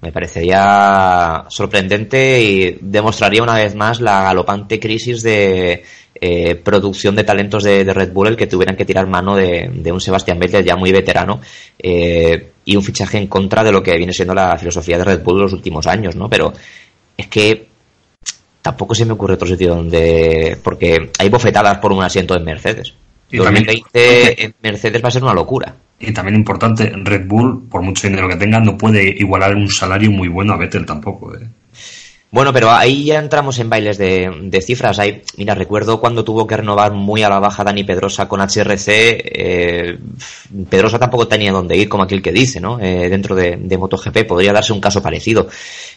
me parecería sorprendente y demostraría una vez más la galopante crisis de eh, producción de talentos de, de Red Bull el que tuvieran que tirar mano de, de un Sebastián Vettel ya muy veterano eh, y un fichaje en contra de lo que viene siendo la filosofía de Red Bull los últimos años, ¿no? Pero es que tampoco se me ocurre otro sitio donde. Porque hay bofetadas por un asiento en Mercedes. Y 2020 en Mercedes va a ser una locura. Y también importante, Red Bull, por mucho dinero que tenga, no puede igualar un salario muy bueno a Vettel tampoco, ¿eh? Bueno, pero ahí ya entramos en bailes de, de cifras. Ahí, mira, recuerdo cuando tuvo que renovar muy a la baja Dani Pedrosa con HRC. eh, Pedrosa tampoco tenía dónde ir, como aquel que dice, ¿no? Eh, dentro de, de MotoGP podría darse un caso parecido.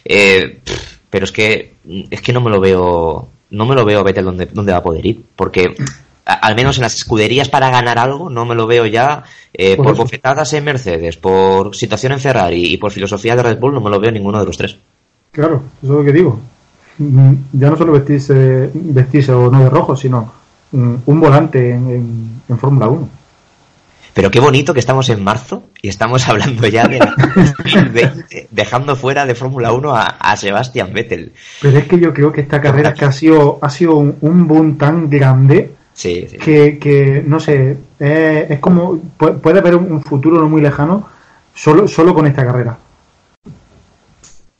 Eh, pero es que es que no me lo veo, no me lo veo Vettel dónde, dónde va a poder ir, porque al menos en las escuderías para ganar algo no me lo veo ya eh, Por por bofetadas en Mercedes, por situación en Ferrari y por filosofía de Red Bull no me lo veo ninguno de los tres. Claro, eso es lo que digo. Mm, Ya no solo vestirse, vestirse o no de rojo, sino mm, un volante en, en, en Fórmula 1. Pero qué bonito que estamos en marzo y estamos hablando ya de 2020, dejando fuera de Fórmula 1 a, a Sebastian Vettel. Pero es que yo creo que esta carrera que ha sido, ha sido un, un boom tan grande Sí, sí. que, que no sé, eh, es como, pu- puede haber un, un futuro no muy lejano solo, solo con esta carrera.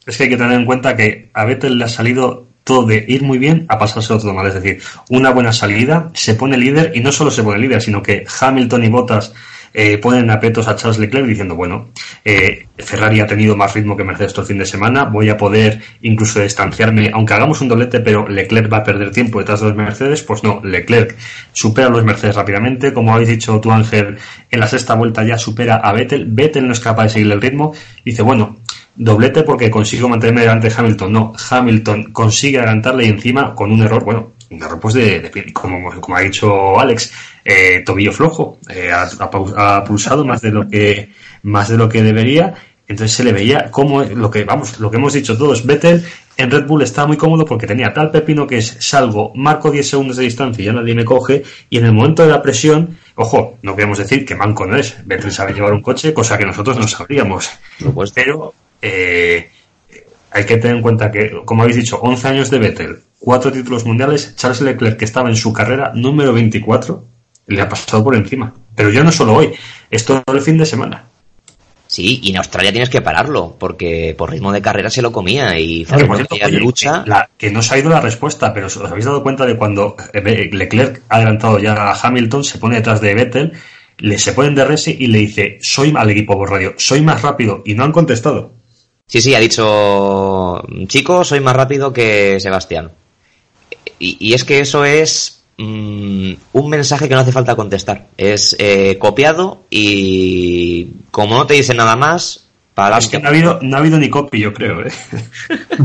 Es que hay que tener en cuenta que a Vettel le ha salido todo de ir muy bien a pasarse todo mal. Es decir, una buena salida, se pone líder y no solo se pone líder, sino que Hamilton y Bottas eh, ponen aprietos a Charles Leclerc diciendo, bueno, eh, Ferrari ha tenido más ritmo que Mercedes todo el fin de semana, voy a poder incluso distanciarme, aunque hagamos un doblete, pero Leclerc va a perder tiempo detrás de los Mercedes, pues no, Leclerc supera a los Mercedes rápidamente, como habéis dicho tú Ángel, en la sexta vuelta ya supera a Vettel, Vettel no es capaz de seguir el ritmo, dice, bueno, doblete porque consigo mantenerme delante de Hamilton. No, Hamilton consigue adelantarle y encima con un error, bueno, un error pues de, de- como, como ha dicho Alex, eh, tobillo flojo, eh, ha, ha pau- ha pulsado más de lo que más de lo que debería Entonces se le veía como lo que vamos, lo que hemos dicho todos, Vettel en Red Bull estaba muy cómodo porque tenía tal pepino que es salgo, marco 10 segundos de distancia y ya nadie me coge, y en el momento de la presión, ojo, no queremos decir que manco no es, Vettel sabe llevar un coche, cosa que nosotros no sabríamos. Pero eh, hay que tener en cuenta que, como habéis dicho, 11 años de Vettel, cuatro títulos mundiales, Charles Leclerc, que estaba en su carrera número 24, le ha pasado por encima. Pero yo no solo hoy, es todo el fin de semana. Sí, y en Australia tienes que pararlo, porque por ritmo de carrera se lo comía y lucha. Que, no se ha ido la respuesta, pero os habéis dado cuenta de cuando Leclerc ha adelantado ya a Hamilton, se pone detrás de Vettel, le se ponen de resi y le dice, soy al equipo por radio, soy más rápido, y no han contestado. Sí, sí, ha dicho, chico, soy más rápido que Sebastián. Y, y es que eso es Mm, un mensaje que no hace falta contestar. Es eh, copiado y como no te dice nada más, para Es que no ha habido, no ha habido ni copy, yo creo. ¿eh?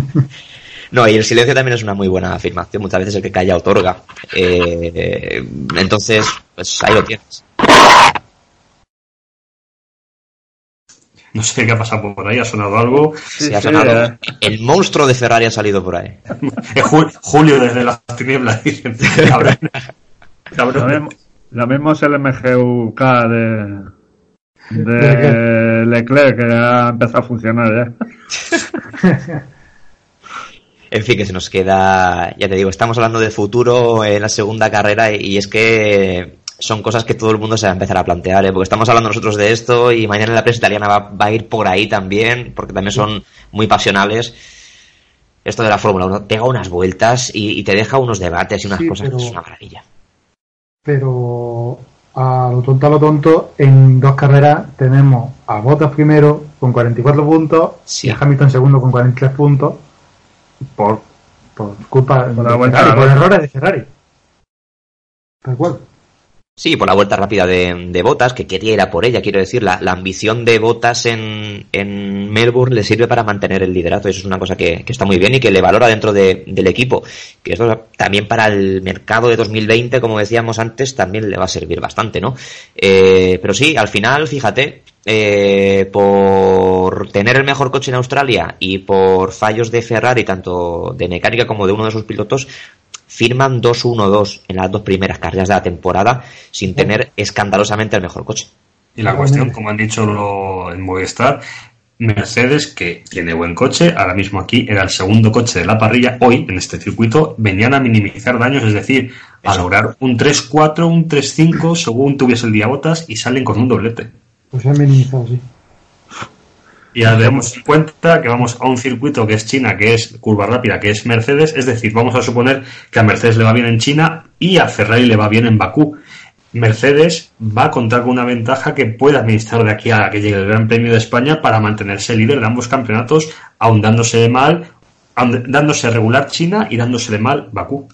no, y el silencio también es una muy buena afirmación. Muchas veces el que calla otorga. Eh, entonces, pues ahí lo tienes. No sé qué ha pasado por ahí, ha sonado algo. Sí, ha sonado. El monstruo de Ferrari ha salido por ahí. Julio desde las tinieblas, dicen. Lo, mismo, es el MGUK de, de Leclerc, que ha empezado a funcionar ya. en fin, que se nos queda, ya te digo, estamos hablando de futuro en la segunda carrera y es que son cosas que todo el mundo se va a empezar a plantear, ¿eh? porque estamos hablando nosotros de esto y mañana la prensa italiana va, a ir por ahí también, porque también son muy pasionales. Esto de la Fórmula 1 pega unas vueltas y, te deja unos debates y unas cosas que es una maravilla. Pero a lo tonto a lo tonto, en dos carreras tenemos a Bottas primero con 44 puntos y a Hamilton segundo con 43 puntos por, por culpa de, Ferrari, por errores de Ferrari. Tal cual. Sí, por la vuelta rápida de, Botas, que quería ir a por ella. Quiero decir, la, ambición de Botas en, Melbourne le sirve para mantener el liderato. Eso es una cosa que, está muy bien y que le valora dentro del equipo. Que eso también para el mercado de 2020, como decíamos antes, también le va a servir bastante, ¿no? Eh, pero sí, al final, fíjate, eh, por tener el mejor coche en Australia y por fallos de Ferrari, tanto de mecánica como de uno de sus pilotos, firman 2-1-2 en las dos primeras carreras de la temporada sin tener escandalosamente el mejor coche. Y la cuestión, como han dicho lo, en Movistar, Mercedes, que tiene buen coche, ahora mismo aquí era el segundo coche de la parrilla, hoy en este circuito venían a minimizar daños, es decir, a lograr un 3-4, un 3-5 según tuviese el día botas y salen con un doblete. Pues han minimizado, sí. Y ahora en cuenta que vamos a un circuito que es China, que es curva rápida, que es Mercedes, es decir, vamos a suponer que a Mercedes le va bien en China y a Ferrari le va bien en Bakú. Mercedes va a contar con una ventaja que puede administrar de aquí a que llegue el Gran Premio de España para mantenerse líder de ambos campeonatos, aun dándose mal, dándose regular China y dándose de mal Bakú.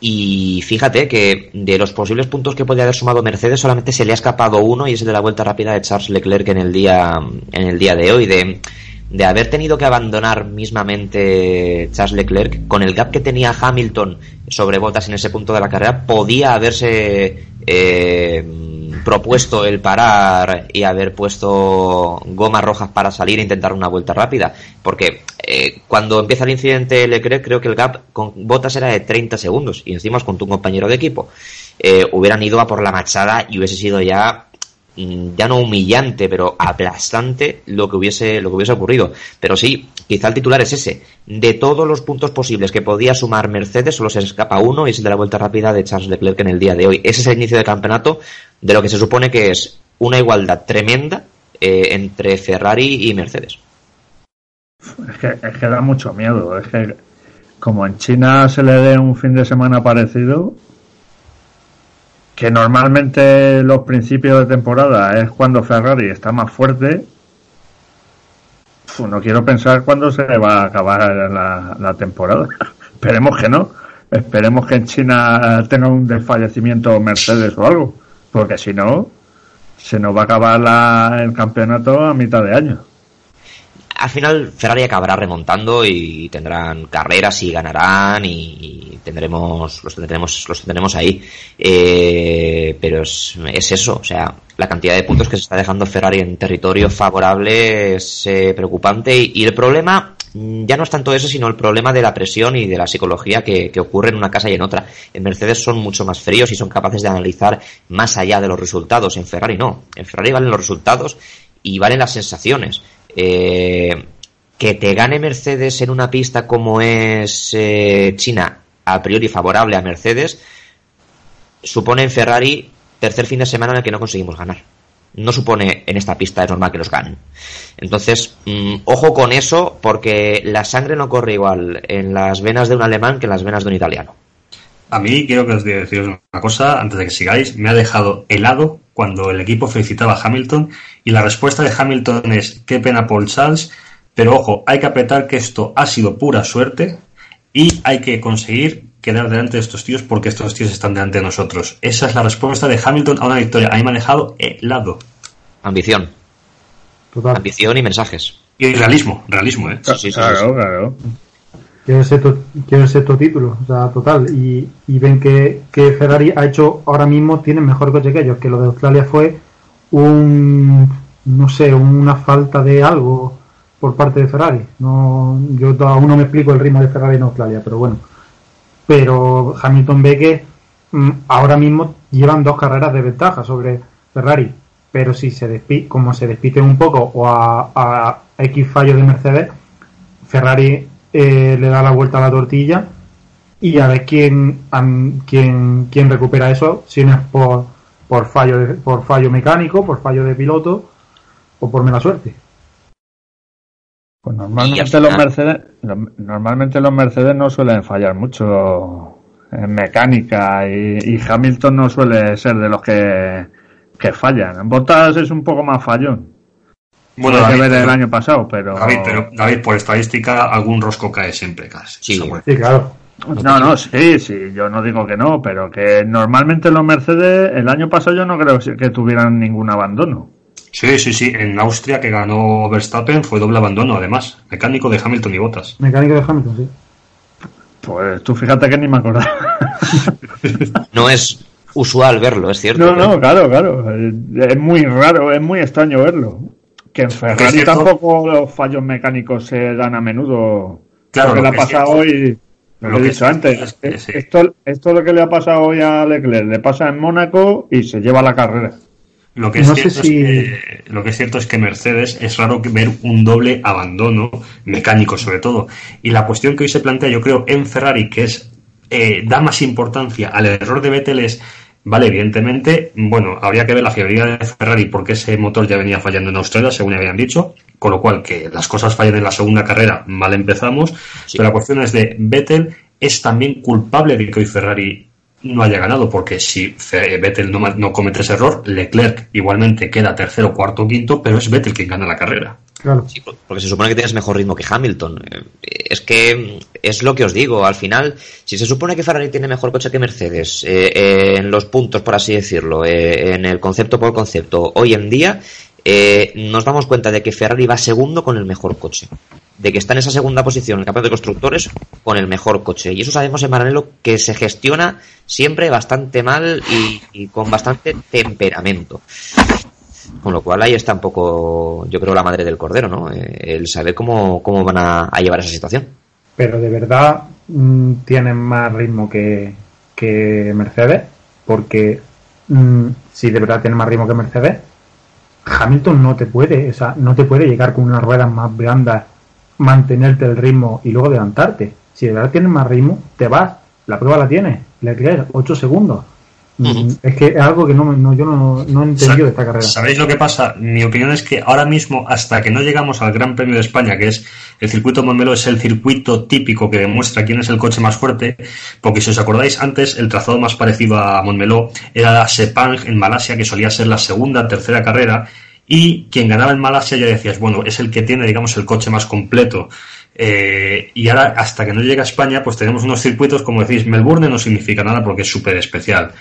Y fíjate que de los posibles puntos que podría haber sumado Mercedes solamente se le ha escapado uno y es el de la vuelta rápida de Charles Leclerc en el día, en el día de hoy. De, de haber tenido que abandonar mismamente Charles Leclerc, con el gap que tenía Hamilton sobre botas en ese punto de la carrera, podía haberse eh, propuesto el parar y haber puesto gomas rojas para salir e intentar una vuelta rápida. Porque eh, cuando empieza el incidente Leclerc, creo que el gap con botas era de 30 segundos y encima con tu compañero de equipo. Eh, hubieran ido a por la machada y hubiese sido ya ya no humillante, pero aplastante lo que hubiese lo que hubiese ocurrido. Pero sí, quizá el titular es ese. De todos los puntos posibles que podía sumar Mercedes, solo se escapa uno y es el de la vuelta rápida de Charles Leclerc en el día de hoy. Ese es el inicio del campeonato de lo que se supone que es una igualdad tremenda eh, entre Ferrari y Mercedes. Es que, es que da mucho miedo. Es que como en China se le dé un fin de semana parecido, que normalmente los principios de temporada es cuando Ferrari está más fuerte, no quiero pensar cuándo se va a acabar la, temporada. Esperemos que no. Esperemos que en China tenga un desfallecimiento Mercedes o algo, porque si no, se nos va a acabar el campeonato a mitad de año al final Ferrari acabará remontando y tendrán carreras y ganarán y, tendremos los tendremos los tendremos ahí eh, pero es, eso o sea la cantidad de puntos que se está dejando Ferrari en territorio favorable es eh, preocupante y, y el problema mm, ya no es tanto eso, sino el problema de la presión y de la psicología que, que ocurre en una casa y en otra. En Mercedes son mucho más fríos y son capaces de analizar más allá de los resultados. En Ferrari no. En Ferrari valen los resultados y valen las sensaciones. Eh, que te gane Mercedes en una pista como es eh, China, a priori favorable a Mercedes, supone en Ferrari tercer fin de semana en el que no conseguimos ganar. No supone en esta pista, es normal que los ganen. Entonces, mm, ojo con eso, porque la sangre no corre igual en las venas de un alemán que en las venas de un italiano. A mí quiero que os deciros una cosa antes de que sigáis. Me ha dejado helado cuando el equipo felicitaba a Hamilton y la respuesta de Hamilton es qué pena Paul Charles, pero ojo, hay que apretar que esto ha sido pura suerte y hay que conseguir quedar delante de estos tíos porque estos tíos están delante de nosotros. Esa es la respuesta de Hamilton a una victoria. A mí me ha dejado helado. Ambición. Total. Ambición y mensajes. Y realismo, realismo, ¿eh? Sí, sí, sí, claro, claro. Quiero el sexto, quiero el sexto título, o sea, total. Y, y ven que, que Ferrari ha hecho ahora mismo, tienen mejor coche que ellos, que lo de Australia fue un, no sé, una falta de algo por parte de Ferrari. No, yo aún no me explico el ritmo de Ferrari en Australia, pero bueno. Pero Hamilton ve que mm, ahora mismo llevan dos carreras de ventaja sobre Ferrari. Pero si se despi como se despiten un poco o a, a X fallo de Mercedes, Ferrari eh, le da la vuelta a la tortilla y a ver quién, quién, quién recupera eso, si no es por, por, fallo de- por fallo mecánico, por fallo de piloto o por mala suerte. Pues normalmente final- los Mercedes, normalmente los Mercedes no suelen fallar mucho en mecánica y, y Hamilton no suele ser de los que, que fallan. Bottas es un poco más fallón. Bueno, David, ver el pero- año pasado, pero David, pero David, por estadística, algún rosco cae siempre, casi. Sí. Sí, claro. no, no, sí, sí, yo no digo que no, pero que normalmente los Mercedes el año pasado yo no creo que tuvieran ningún abandono. Sí, sí, sí. En Austria, que ganó Verstappen, fue doble abandono, además. Mecánico de Hamilton y Botas. Mecánico de Hamilton, sí. Pues tú fíjate que ni me acordaba. No es usual verlo, es cierto. No, no, claro, claro. Es muy raro, es muy extraño verlo. Que en Ferrari tampoco los fallos mecánicos se dan a menudo. Claro, lo que le ha pasado hoy, lo, lo que he dicho es antes, cierto es que sí. esto, esto lo que le ha pasado hoy a Leclerc, le pasa en Mónaco y se lleva la carrera. Lo que, es No cierto si- es que, lo que es cierto es que Mercedes es raro ver un doble abandono mecánico, sobre todo. Y la cuestión que hoy se plantea, yo creo, en Ferrari, que es eh, da más importancia al error de Vettel es, vale, evidentemente, bueno, habría que ver la fiabilidad de Ferrari porque ese motor ya venía fallando en Australia, según ya habían dicho, con lo cual que las cosas fallen en la segunda carrera, mal empezamos. Sí. Pero la cuestión es de Vettel es también culpable de que hoy Ferrari no haya ganado, porque si Fe- Vettel no, no comete ese error, Leclerc igualmente queda tercero, cuarto, quinto, pero es Vettel quien gana la carrera. Porque se supone que tienes mejor ritmo que Hamilton. Eh, Es que mm, es lo que os digo. Al final, si se supone que Ferrari tiene mejor coche que Mercedes, eh, eh, en los puntos, por así decirlo, en el concepto por concepto, hoy en día, nos damos cuenta de que Ferrari va segundo con el mejor coche. De que está en esa segunda posición en el campeonato de constructores con el mejor coche. Y eso sabemos en paralelo que se gestiona siempre bastante mal y con bastante temperamento. Con lo cual ahí está un poco, yo creo, la madre del cordero, ¿no? Eh, el saber cómo, cómo van a, llevar esa situación. Pero de verdad mm, tienen más ritmo que, que Mercedes, porque mm, si de verdad tienen más ritmo que Mercedes, Hamilton no te puede, o sea, no te puede llegar con unas ruedas más blandas, mantenerte el ritmo y luego adelantarte. Si de verdad tienes más ritmo, te vas. La prueba la tienes. Leclerc, 8 segundos. Mm. Es que es algo que no, no- yo no, no he entendido de esta carrera. ¿Sabéis lo que pasa? Mi opinión es que ahora mismo, hasta que no llegamos al Gran Premio de España, que es el circuito Montmeló, es el circuito típico que demuestra quién es el coche más fuerte, porque si os acordáis antes, el trazado más parecido a Montmeló era la Sepang en Malasia, que solía ser la segunda, tercera carrera, y quien ganaba en Malasia ya decías, bueno, es el que tiene, digamos, el coche más completo. Eh, y ahora, hasta que no llega a España, pues tenemos unos circuitos, como decís, Melbourne no significa nada porque es súper especial.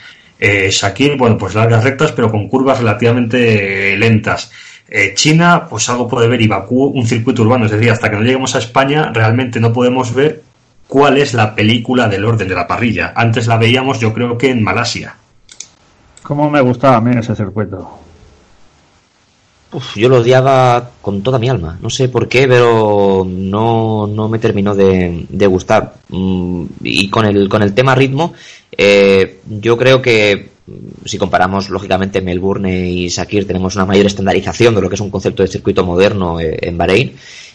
Eh, bueno, pues largas rectas, pero con curvas relativamente eh, lentas. Eh, China, pues algo puede ver, y Bakú, un circuito urbano. Es decir, hasta que no lleguemos a España, realmente no podemos ver cuál es la película del orden de la parrilla. Antes la veíamos, yo creo que en Malasia. Cómo me gustaba a mí ese circuito. Uf, yo lo odiaba con toda mi alma. No sé por qué, pero no, no me terminó de, de gustar. Mm, Y con el, con el tema ritmo, eh, yo creo que mm, si comparamos lógicamente Melbourne y Sakir, tenemos una mayor estandarización de lo que es un concepto de circuito moderno eh, en Bahrein.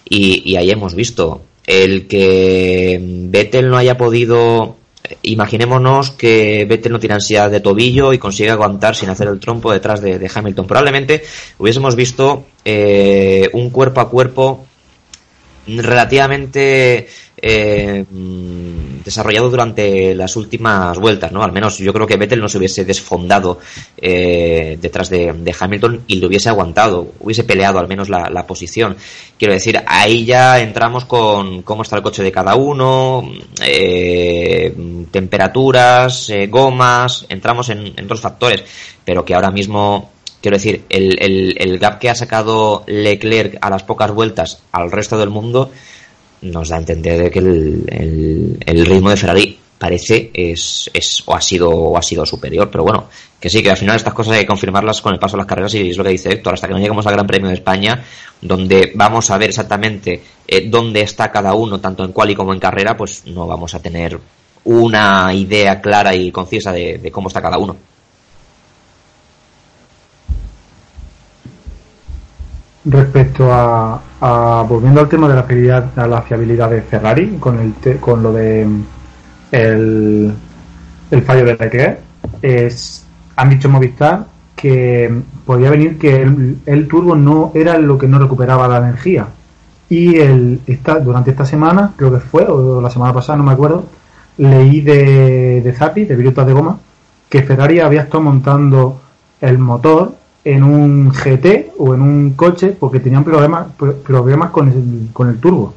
Y, y ahí hemos visto el que Vettel no haya podido imaginémonos que Vettel no tiene ansiedad de tobillo y consigue aguantar sin hacer el trompo detrás de, Hamilton. Probablemente hubiésemos visto eh, un cuerpo a cuerpo relativamente eh, desarrollado durante las últimas vueltas, ¿no? Al menos yo creo que Vettel no se hubiese desfondado eh, detrás de, Hamilton y lo hubiese aguantado, hubiese peleado al menos la, la posición. Quiero decir, ahí ya entramos con cómo está el coche de cada uno, eh, temperaturas, eh, gomas, entramos en, en otros factores, pero que ahora mismo Quiero decir, el, el, el gap que ha sacado Leclerc a las pocas vueltas al resto del mundo nos da a entender de que el, el, ritmo de Ferrari parece es, es o ha sido o ha sido superior, pero bueno, que sí, que al final estas cosas hay que confirmarlas con el paso de las carreras y es lo que dice Héctor, hasta que no lleguemos al Gran Premio de España, donde vamos a ver exactamente eh, dónde está cada uno, tanto en quali como en carrera, pues no vamos a tener una idea clara y concisa de cómo está cada uno. Respecto a, a- volviendo al tema de la fiabilidad, a la fiabilidad de Ferrari con el te- con lo de el, el fallo de Leclerc, es, han dicho Movistar que podía venir que el, el turbo no era lo que no recuperaba la energía. Y el, esta, durante esta semana creo que fue o la semana pasada no me acuerdo leí de, de Zappi de Virutas de Goma que Ferrari había estado montando el motor en un GT o en un coche porque tenían problemas pro- problemas con el, con el turbo.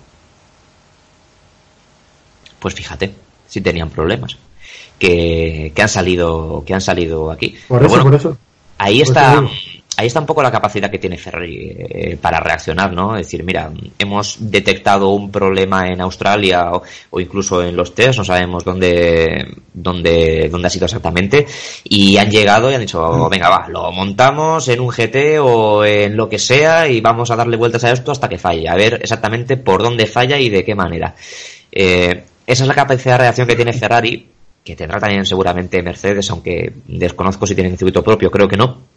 Pues fíjate, si tenían problemas. Que, que han salido que han salido aquí. Por Pero eso, bueno, por eso. ahí Por está eso. Ahí está un poco la capacidad que tiene Ferrari eh, para reaccionar no es decir mira hemos detectado un problema en Australia o, o incluso en los test no sabemos dónde dónde dónde ha sido exactamente y han llegado y han dicho "Oh, venga va lo montamos en un GT o en lo que sea y vamos a darle vueltas a esto hasta que falle a ver exactamente por dónde falla y de qué manera eh, esa es la capacidad de reacción que tiene Ferrari que tendrá también seguramente Mercedes, aunque desconozco si tienen circuito propio, creo que no.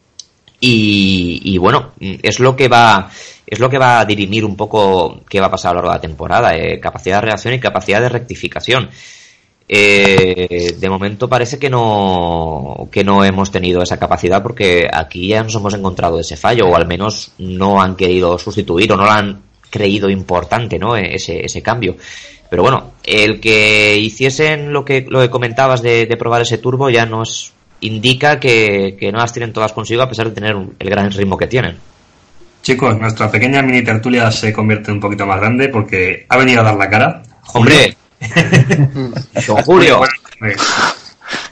Y, bueno, es lo que va es lo que va a dirimir un poco qué va a pasar a lo largo de la temporada, eh, capacidad de reacción y capacidad de rectificación. Eh, de momento parece que no que no hemos tenido esa capacidad porque aquí ya nos hemos encontrado ese fallo o al menos no han querido sustituir o no lo han creído importante, ¿no? Ese, ese cambio. Pero bueno, el que hiciesen lo que, lo que comentabas de, de probar ese turbo ya nos indica que, que no las tienen todas consigo a pesar de tener un- el gran ritmo que tienen. Chicos, nuestra pequeña mini tertulia se convierte un poquito más grande porque ha venido a dar la cara. ¡Hombre! Don Julio.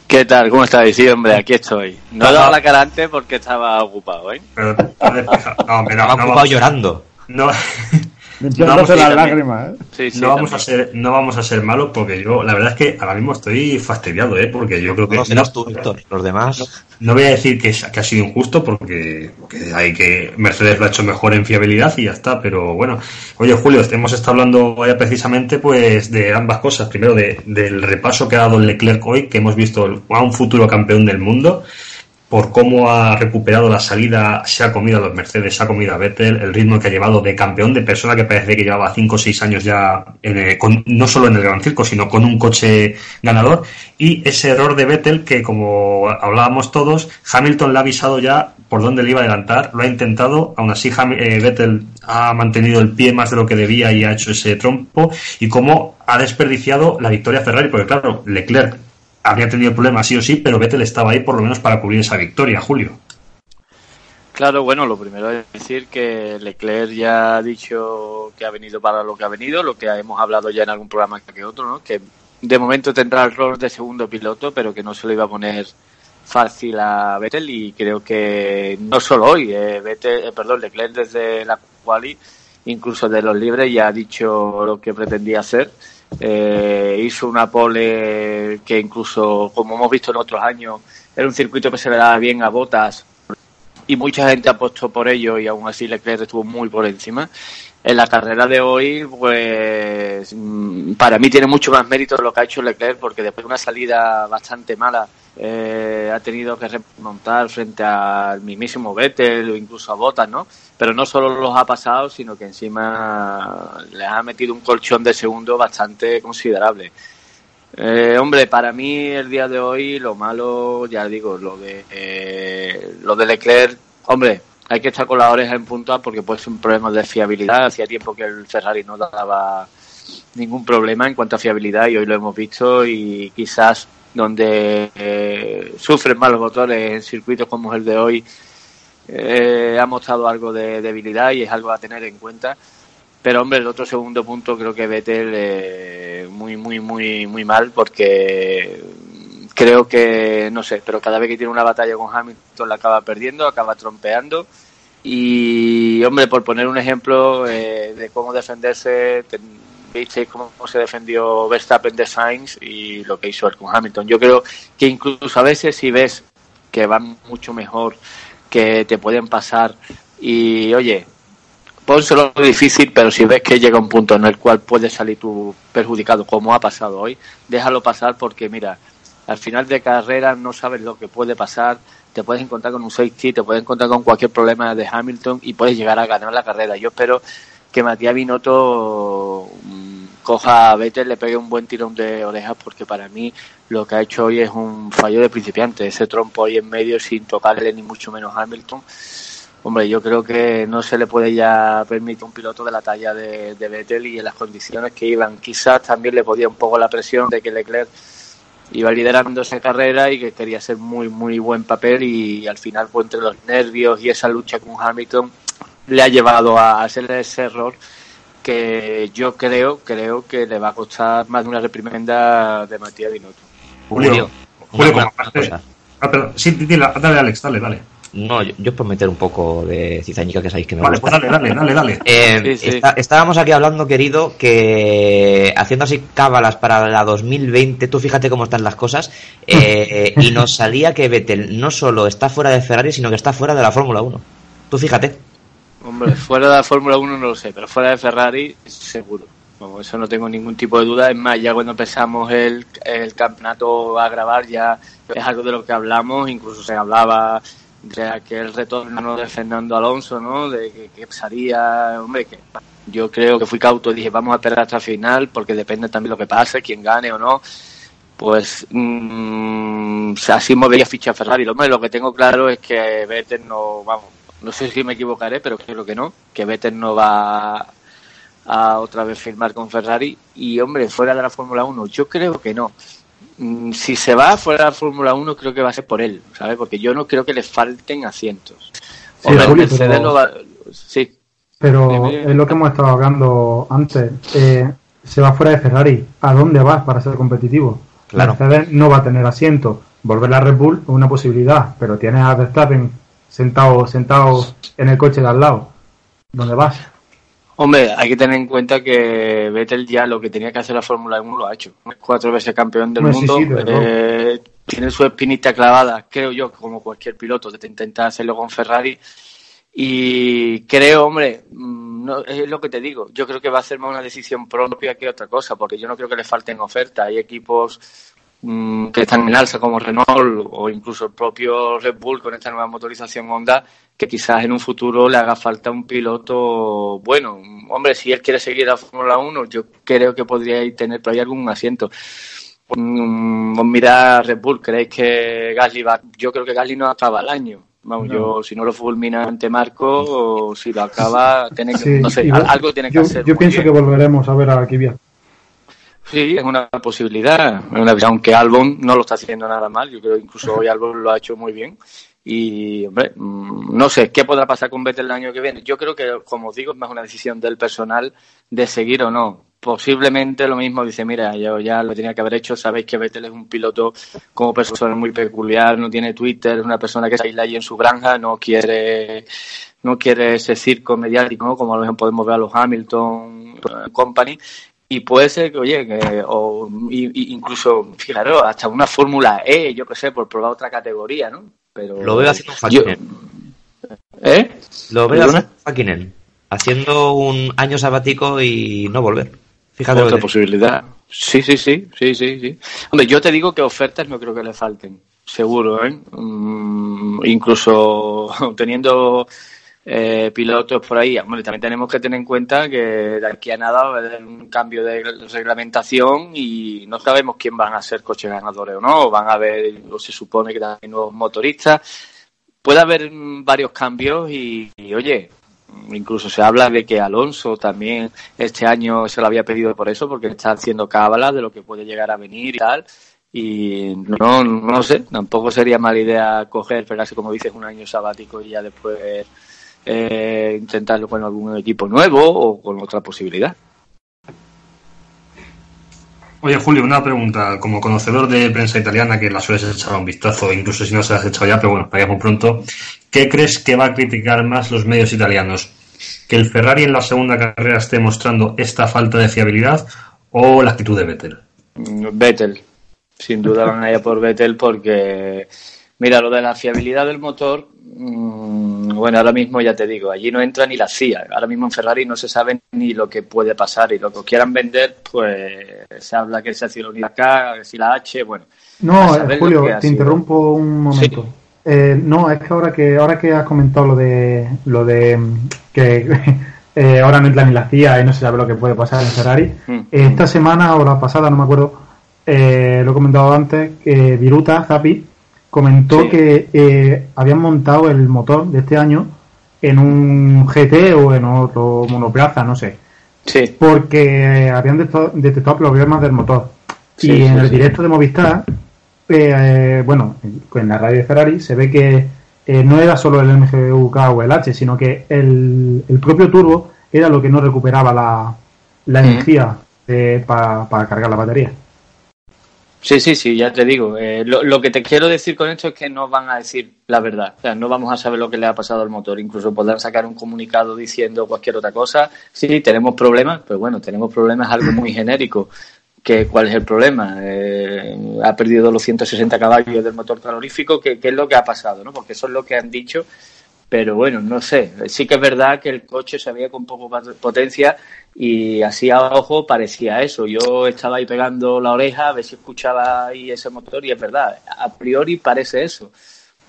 ¿Qué tal? ¿Cómo estáis? Sí, hombre, aquí estoy. No he dado la cara antes porque estaba ocupado, ¿eh? Pero te has despejado. No, hombre, no, estaba no ocupado vamos- llorando. No, Sí, las también. lágrimas, ¿eh? Sí, sí. no vamos a ser, no vamos a ser malos porque yo, la verdad es que ahora mismo estoy fastidiado, ¿eh? Porque yo creo que No serás tú, Víctor. Los demás. No voy a decir que, es- que ha sido injusto porque, porque hay que Mercedes lo ha hecho mejor en fiabilidad y ya está, pero bueno. Oye, Julio, hemos estado hablando ya precisamente pues de ambas cosas. Primero de, del repaso que ha dado Leclerc hoy, que hemos visto a un futuro campeón del mundo, por cómo ha recuperado la salida, se ha comido a los Mercedes, se ha comido a Vettel, el ritmo que ha llevado de campeón, de persona que parece que llevaba 5 o 6 años ya, en no solo en el Gran Circo, sino con un coche ganador, y ese error de Vettel que, como hablábamos todos, Hamilton le ha avisado ya por dónde le iba a adelantar, lo ha intentado, aún así eh, Vettel ha mantenido el pie más de lo que debía y ha hecho ese trompo, y cómo ha desperdiciado la victoria Ferrari, porque claro, Leclerc habría tenido problemas sí o sí, pero Vettel estaba ahí por lo menos para cubrir esa victoria, Julio. Claro, bueno, lo primero es decir que Leclerc ya ha dicho que ha venido para lo que ha venido, lo que hemos hablado ya en algún programa que otro, ¿no? Que de momento tendrá el rol de segundo piloto, pero que no se lo iba a poner fácil a Vettel y creo que no solo hoy, eh, Vettel, eh, perdón, Leclerc desde la quali, incluso de los libres ya ha dicho lo que pretendía hacer. Eh, hizo una pole que incluso, como hemos visto en otros años, era un circuito que se le daba bien a Botas y mucha gente apostó por ello y aún así Leclerc estuvo muy por encima. En la carrera de hoy, pues mm, para mí tiene mucho más mérito lo que ha hecho Leclerc porque después de una salida bastante mala eh, ha tenido que remontar frente al mismísimo Vettel o incluso a Bottas, ¿no? Pero no solo los ha pasado, sino que encima le ha metido un colchón de segundo bastante considerable. Eh, hombre, para mí el día de hoy lo malo, ya digo, lo de eh, lo de Leclerc, hombre, hay que estar con las orejas en punta porque puede ser un problema de fiabilidad. Hacía tiempo que el Ferrari no daba ningún problema en cuanto a fiabilidad y hoy lo hemos visto y quizás donde eh, sufren más los motores en circuitos como el de hoy eh, ha mostrado algo de debilidad y es algo a tener en cuenta. Pero hombre, el otro segundo punto creo que Vettel eh, muy, muy, muy, muy mal porque creo que, no sé, pero cada vez que tiene una batalla con Hamilton la acaba perdiendo, acaba trompeando. Y hombre, por poner un ejemplo eh, de cómo defenderse, visteis cómo se defendió Verstappen de Sainz y lo que hizo él con Hamilton. Yo creo que incluso a veces si ves que van mucho mejor, que te pueden pasar y oye, pónselo difícil, pero si ves que llega un punto en el cual puedes salir tú perjudicado, como ha pasado hoy, déjalo pasar porque mira, al final de carrera no sabes lo que puede pasar, te puedes encontrar con un safety, te puedes encontrar con cualquier problema de Hamilton y puedes llegar a ganar la carrera. Yo espero que Matías Binotto coja a Vettel, le pegue un buen tirón de orejas porque para mí lo que ha hecho hoy es un fallo de principiante, ese trompo ahí en medio sin tocarle ni mucho menos Hamilton. Hombre, yo creo que no se le puede ya permitir un piloto de la talla de, de Vettel y en las condiciones que iban. Quizás también le podía un poco la presión de que Leclerc iba liderando esa carrera y que quería hacer muy, muy buen papel y, al final, pues entre los nervios y esa lucha con Hamilton, le ha llevado a hacer ese error que yo creo, creo que le va a costar más de una reprimenda de Matías Binotto. Julio, Julio, Julio ah, pero, sí, dale, dale, Alex, dale, dale. No, yo, yo por meter un poco de cizañica que sabéis que me vale, gusta. Pues dale, dale, dale, dale. Eh, sí, sí. Está, estábamos aquí hablando, querido, que haciendo así cábalas para la 2020, tú fíjate cómo están las cosas, eh, y nos salía que Vettel no solo está fuera de Ferrari, sino que está fuera de la Fórmula 1. Tú fíjate. Hombre, fuera de la Fórmula 1 no lo sé, pero fuera de Ferrari seguro. Eso no tengo ningún tipo de duda. Es más, ya cuando empezamos el, el campeonato a grabar ya es algo de lo que hablamos, incluso se hablaba de aquel retorno de Fernando Alonso, ¿no? De que, que hombre, que yo creo que fui cauto y dije, vamos a esperar hasta el final, porque depende también lo que pase, quién gane o no. Pues mmm, así movería ficha Ferrari. Lo, lo que tengo claro es que Vettel no, vamos, no sé si me equivocaré, pero creo que no, que Vettel no va a otra vez firmar con Ferrari. Y hombre, fuera de la Fórmula 1, yo creo que no. Mm, si se va fuera de la Fórmula 1 creo que va a ser por él, ¿sabes? Porque yo no creo que le falten asientos. Sí, Julio, pero, no va... sí. pero es lo que hemos estado hablando antes. Eh, se va fuera de Ferrari. ¿A dónde vas para ser competitivo? Claro. Mercedes no va a tener asiento. Volver a Red Bull es una posibilidad, pero tienes a Verstappen sentado, sentado en el coche de al lado. ¿Dónde vas? Hombre, hay que tener en cuenta que Vettel ya lo que tenía que hacer la Fórmula 1 lo ha hecho. Cuatro veces campeón del mundo. sí, eh, tiene su espinita clavada, creo yo, como cualquier piloto, de intentar hacerlo con Ferrari. Y creo, hombre, mm, no, es lo que te digo. Yo creo que va a ser más una decisión propia que otra cosa, porque yo no creo que le falten ofertas. Hay equipos mm, que están en alza como Renault o incluso el propio Red Bull con esta nueva motorización Honda que quizás en un futuro le haga falta un piloto bueno. Hombre, si él quiere seguir a Fórmula 1, yo creo que podría tener por ahí algún asiento. Mm, mira Red Bull, ¿creéis que Gasly va? Yo creo que Gasly no acaba el año. Vamos, No. yo si no lo fulmina ante Marco, o si lo acaba, tiene que, Sí, no sé, algo tiene que yo, hacer. Yo pienso bien. que volveremos a ver a Kvyat. Sí, es una posibilidad. aunque Albon no lo está haciendo nada mal, yo creo que incluso hoy Albon lo ha hecho muy bien. Y, hombre, mm, no sé, ¿qué podrá pasar con Vettel el año que viene? Yo creo que, como os digo, es más una decisión del personal de seguir o no. Posiblemente lo mismo dice, mira, yo ya lo tenía que haber hecho, sabéis que Vettel es un piloto como persona muy peculiar, no tiene Twitter, es una persona que se aísla ahí en su granja, no quiere no quiere ese circo mediático, como a lo mejor podemos ver a los Hamilton eh, Company, y puede ser que, oye, que, o y- incluso, fijaros, hasta una Fórmula E, yo qué sé, por probar otra categoría, ¿no? Pero Lo veo haciendo un yo. ¿Eh? Lo veo a Hakkinen haciendo un año sabático y no volver. Fíjate Otra posibilidad. Sí, sí, sí, sí, sí, sí. Hombre, yo te digo que ofertas no creo que le falten, seguro, ¿eh? Mm, incluso teniendo eh, pilotos por ahí. También tenemos que tener en cuenta que de aquí a nada va a haber un cambio de reglamentación y no sabemos quién van a ser coches ganadores o no. Van a haber, o se supone que también nuevos motoristas. Puede haber varios cambios y, oye, Incluso se habla de que Alonso también este año se lo había pedido por eso, porque está haciendo cábalas de lo que puede llegar a venir y tal. Y no, no sé, tampoco sería mala idea coger, pegarse, como dices, un año sabático y ya después eh, intentarlo con algún equipo nuevo o con otra posibilidad. Oye, Julio, una pregunta. Como conocedor de prensa italiana, que la sueles echar un vistazo, incluso si no se la has echado ya, pero bueno, para muy pronto, ¿qué crees que va a criticar más los medios italianos? ¿Que el Ferrari en la segunda carrera esté mostrando esta falta de fiabilidad o la actitud de Vettel? Mm, Vettel, sin duda van a ir por Vettel porque, mira, lo de la fiabilidad del motor, mmm, bueno, ahora mismo ya te digo, allí no entra ni la CIA. Ahora mismo en Ferrari no se sabe ni lo que puede pasar y lo que quieran vender, pues se habla que se ha sido la unidad K, que si la H, bueno. No, Julio, te interrumpo un momento. Sí. Eh, no, es que ahora que ahora que has comentado lo de lo de que eh, ahora no entra ni la CIA y no se sabe lo que puede pasar en Ferrari. Mm. Esta semana o la pasada, no me acuerdo, eh, lo he comentado antes, que Viruta, Zapi, comentó Sí. que eh, habían montado el motor de este año en un GT o en otro monoplaza, no sé, Sí, porque habían detectado, problemas del motor. Sí, y en el directo de Movistar, eh, bueno, en la radio de Ferrari se ve que eh, no era solo el MGUK o el H, sino que el, el propio turbo era lo que no recuperaba la, la Mm. energía eh, para cargar la batería. Sí, sí, sí, ya te digo. Eh, lo, lo que te quiero decir con esto es que no van a decir la verdad. O sea, no vamos a saber lo que le ha pasado al motor. Incluso podrán sacar un comunicado diciendo cualquier otra cosa. Sí, tenemos problemas, pues bueno, tenemos problemas algo muy genérico. Que, ¿Cuál es el problema? Eh, ha perdido los 160 caballos del motor calorífico. ¿Qué, ¿Qué es lo que ha pasado? ¿no? Porque eso es lo que han dicho. Pero bueno, no sé. Sí que es verdad que el coche se veía con poco potencia y así a ojo parecía eso. Yo estaba ahí pegando la oreja a ver si escuchaba ahí ese motor y es verdad, a priori parece eso.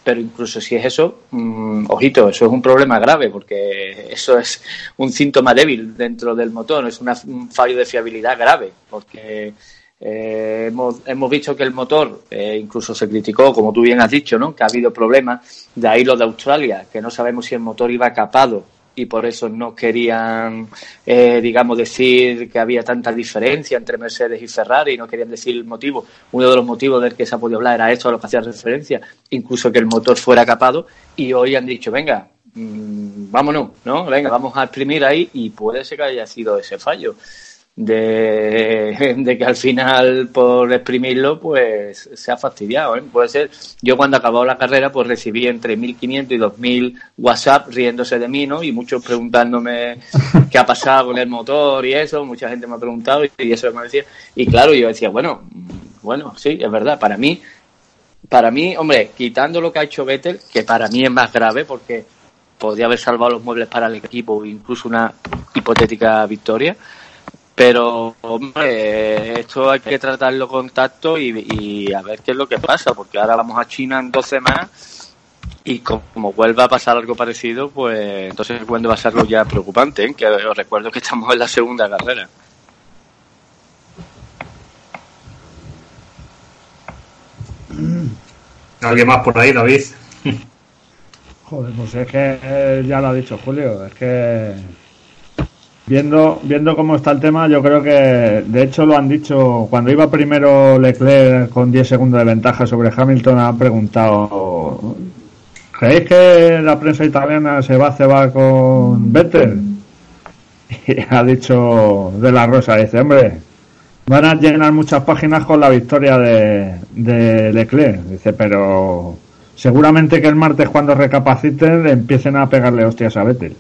Pero incluso si es eso, mmm, ojito, eso es un problema grave porque eso es un síntoma débil dentro del motor, es una, un fallo de fiabilidad grave porque eh, hemos, hemos visto que el motor eh, incluso se criticó, como tú bien has dicho, ¿no? que ha habido problemas, de ahí lo de Australia, que no sabemos si el motor iba capado y por eso no querían, eh, digamos, decir que había tanta diferencia entre Mercedes y Ferrari, no querían decir el motivo. Uno de los motivos del que se ha podido hablar era esto a lo que hacía referencia, incluso que el motor fuera capado, y hoy han dicho, venga, mmm, vámonos, ¿no? Venga, vamos a exprimir ahí, y puede ser que haya sido ese fallo. De, de, que al final por exprimirlo pues se ha fastidiado ¿eh? puede ser yo cuando acabó la carrera pues recibí entre 1500 y 2000 WhatsApp riéndose de mí ¿no? y muchos preguntándome qué ha pasado con el motor y eso mucha gente me ha preguntado y, y eso me decía y claro yo decía bueno bueno sí es verdad para mí para mí hombre quitando lo que ha hecho Vettel que para mí es más grave porque podría haber salvado los muebles para el equipo incluso una hipotética victoria pero, hombre, esto hay que tratarlo con tacto y, y, a ver qué es lo que pasa, porque ahora vamos a China en dos semanas y como vuelva a pasar algo parecido, pues entonces cuando va a ser algo ya preocupante, ¿eh? que os recuerdo que estamos en la segunda carrera. ¿Alguien más por ahí, David? Joder, pues es que eh, ya lo ha dicho Julio, es que Viendo, viendo cómo está el tema, yo creo que, de hecho, lo han dicho, cuando iba primero Leclerc con 10 segundos de ventaja sobre Hamilton, han preguntado, ¿creéis que la prensa italiana se va a cebar con Vettel? Y ha dicho de la Rosa, dice, hombre, van a llenar muchas páginas con la victoria de, de Leclerc, dice, pero seguramente que el martes cuando recapaciten empiecen a pegarle hostias a Vettel.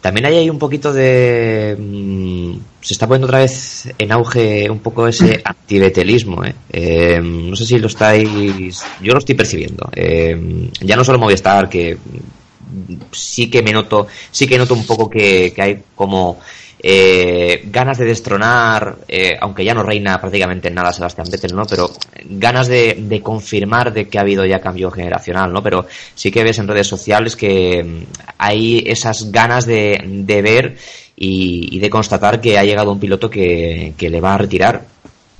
También hay ahí un poquito de. Mmm, se está poniendo otra vez en auge un poco ese antibetelismo. ¿eh? Eh, no sé si lo estáis. Yo lo estoy percibiendo. Eh, ya no solo Movistar, que sí que me noto, sí que noto un poco que, que hay como eh, ganas de destronar, eh, aunque ya no reina prácticamente nada Sebastián Vettel, ¿no? Pero ganas de, de, confirmar de que ha habido ya cambio generacional, ¿no? Pero sí que ves en redes sociales que mm, hay esas ganas de, de ver y, y, de constatar que ha llegado un piloto que, que le va a retirar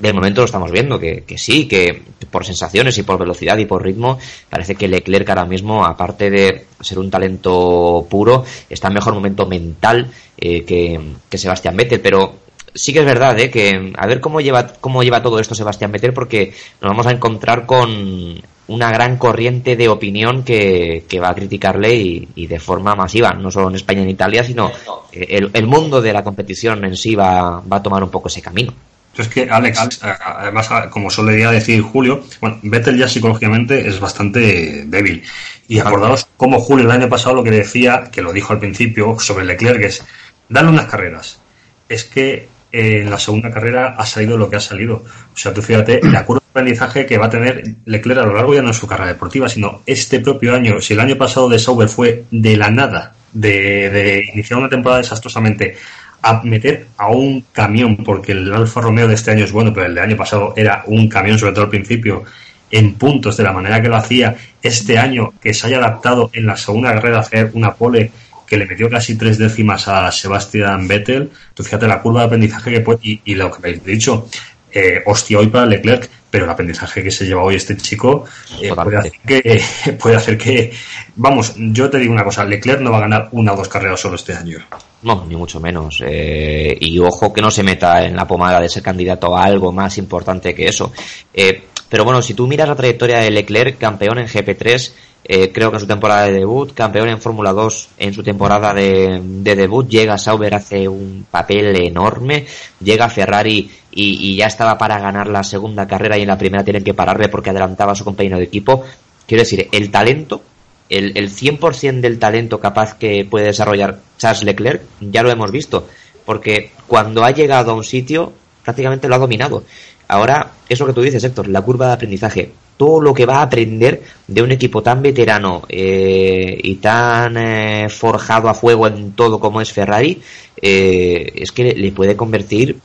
del momento lo estamos viendo, que, que, sí, que por sensaciones y por velocidad y por ritmo, parece que Leclerc ahora mismo, aparte de ser un talento puro, está en mejor momento mental eh, que, que Sebastián Vettel, pero sí que es verdad, ¿eh? que a ver cómo lleva, cómo lleva todo esto Sebastián Vettel, porque nos vamos a encontrar con una gran corriente de opinión que, que va a criticarle y, y, de forma masiva, no solo en España y en Italia, sino el, el mundo de la competición en sí va, va a tomar un poco ese camino. Es que, Alex, además, como solía decir Julio, bueno, Vettel ya psicológicamente es bastante débil. Y acordaos cómo Julio el año pasado lo que decía, que lo dijo al principio, sobre Leclerc, es darle unas carreras. Es que eh, en la segunda carrera ha salido lo que ha salido. O sea, tú fíjate, la curva de aprendizaje que va a tener Leclerc a lo largo ya no es su carrera deportiva, sino este propio año. Si el año pasado de Sauber fue de la nada, de, de iniciar una temporada desastrosamente, a meter a un camión, porque el Alfa Romeo de este año es bueno, pero el de año pasado era un camión, sobre todo al principio, en puntos de la manera que lo hacía. Este año que se haya adaptado en la segunda carrera a hacer una pole que le metió casi tres décimas a Sebastian Vettel. Tú fíjate la curva de aprendizaje que puede, y, y lo que habéis dicho, eh, hostia hoy para Leclerc, pero el aprendizaje que se lleva hoy este chico eh, puede, hacer que, puede hacer que, vamos, yo te digo una cosa, Leclerc no va a ganar una o dos carreras solo este año. No, ni mucho menos. Eh, y ojo que no se meta en la pomada de ser candidato a algo más importante que eso. Eh, pero bueno, si tú miras la trayectoria de Leclerc, campeón en GP3, eh, creo que en su temporada de debut, campeón en Fórmula 2 en su temporada de, de, debut, llega Sauber, hace un papel enorme, llega Ferrari y, ya estaba para ganar la segunda carrera y en la primera tienen que pararle porque adelantaba a su compañero de equipo. Quiero decir, el talento, el, el 100% del talento capaz que puede desarrollar Charles Leclerc, ya lo hemos visto, porque cuando ha llegado a un sitio prácticamente lo ha dominado. Ahora, es lo que tú dices, Héctor, la curva de aprendizaje. Todo lo que va a aprender de un equipo tan veterano eh, y tan eh, forjado a fuego en todo como es Ferrari, eh, es que le puede convertir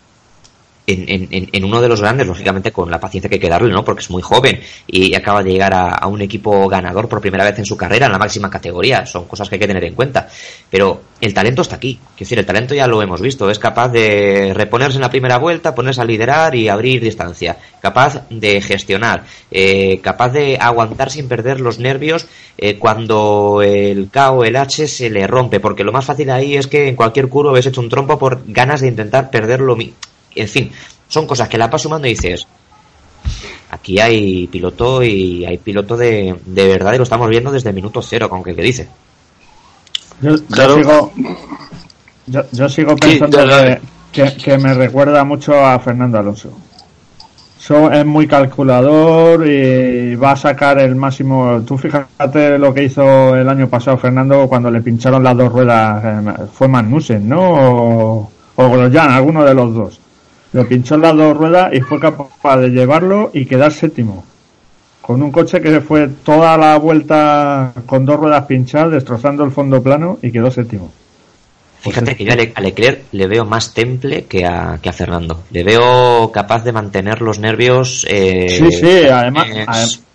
en, en, en, uno de los grandes, lógicamente con la paciencia que hay que darle, ¿no? Porque es muy joven y acaba de llegar a, un equipo ganador por primera vez en su carrera, en la máxima categoría. Son cosas que hay que tener en cuenta. Pero el talento está aquí. Quiero decir, el talento ya lo hemos visto. Es capaz de reponerse en la primera vuelta, ponerse a liderar y abrir distancia. Capaz de gestionar. Eh, capaz de aguantar sin perder los nervios eh, cuando el K o el H se le rompe. Porque lo más fácil ahí es que en cualquier curva ves hecho un trompo por ganas de intentar perderlo en fin, son cosas que la vas sumando y dices, aquí hay piloto y hay piloto de, de verdad y lo estamos viendo desde el minuto cero, con que que dice. Yo, yo sigo, yo, yo, sigo pensando sí, que, que, que, me recuerda mucho a Fernando Alonso. So, es muy calculador y va a sacar el máximo. Tú fíjate lo que hizo el año pasado Fernando cuando le pincharon las dos ruedas. Eh, fue Magnussen, ¿no? O, o Grosjean, alguno de los dos le pinchó en las dos ruedas y fue capaz de llevarlo y quedar séptimo. Con un coche que fue toda la vuelta con dos ruedas pinchadas, destrozando el fondo plano y quedó séptimo. Fíjate que yo a Leclerc le veo más temple que a, que a Fernando. Le veo capaz de mantener los nervios. Eh, sí, sí, además. Eh,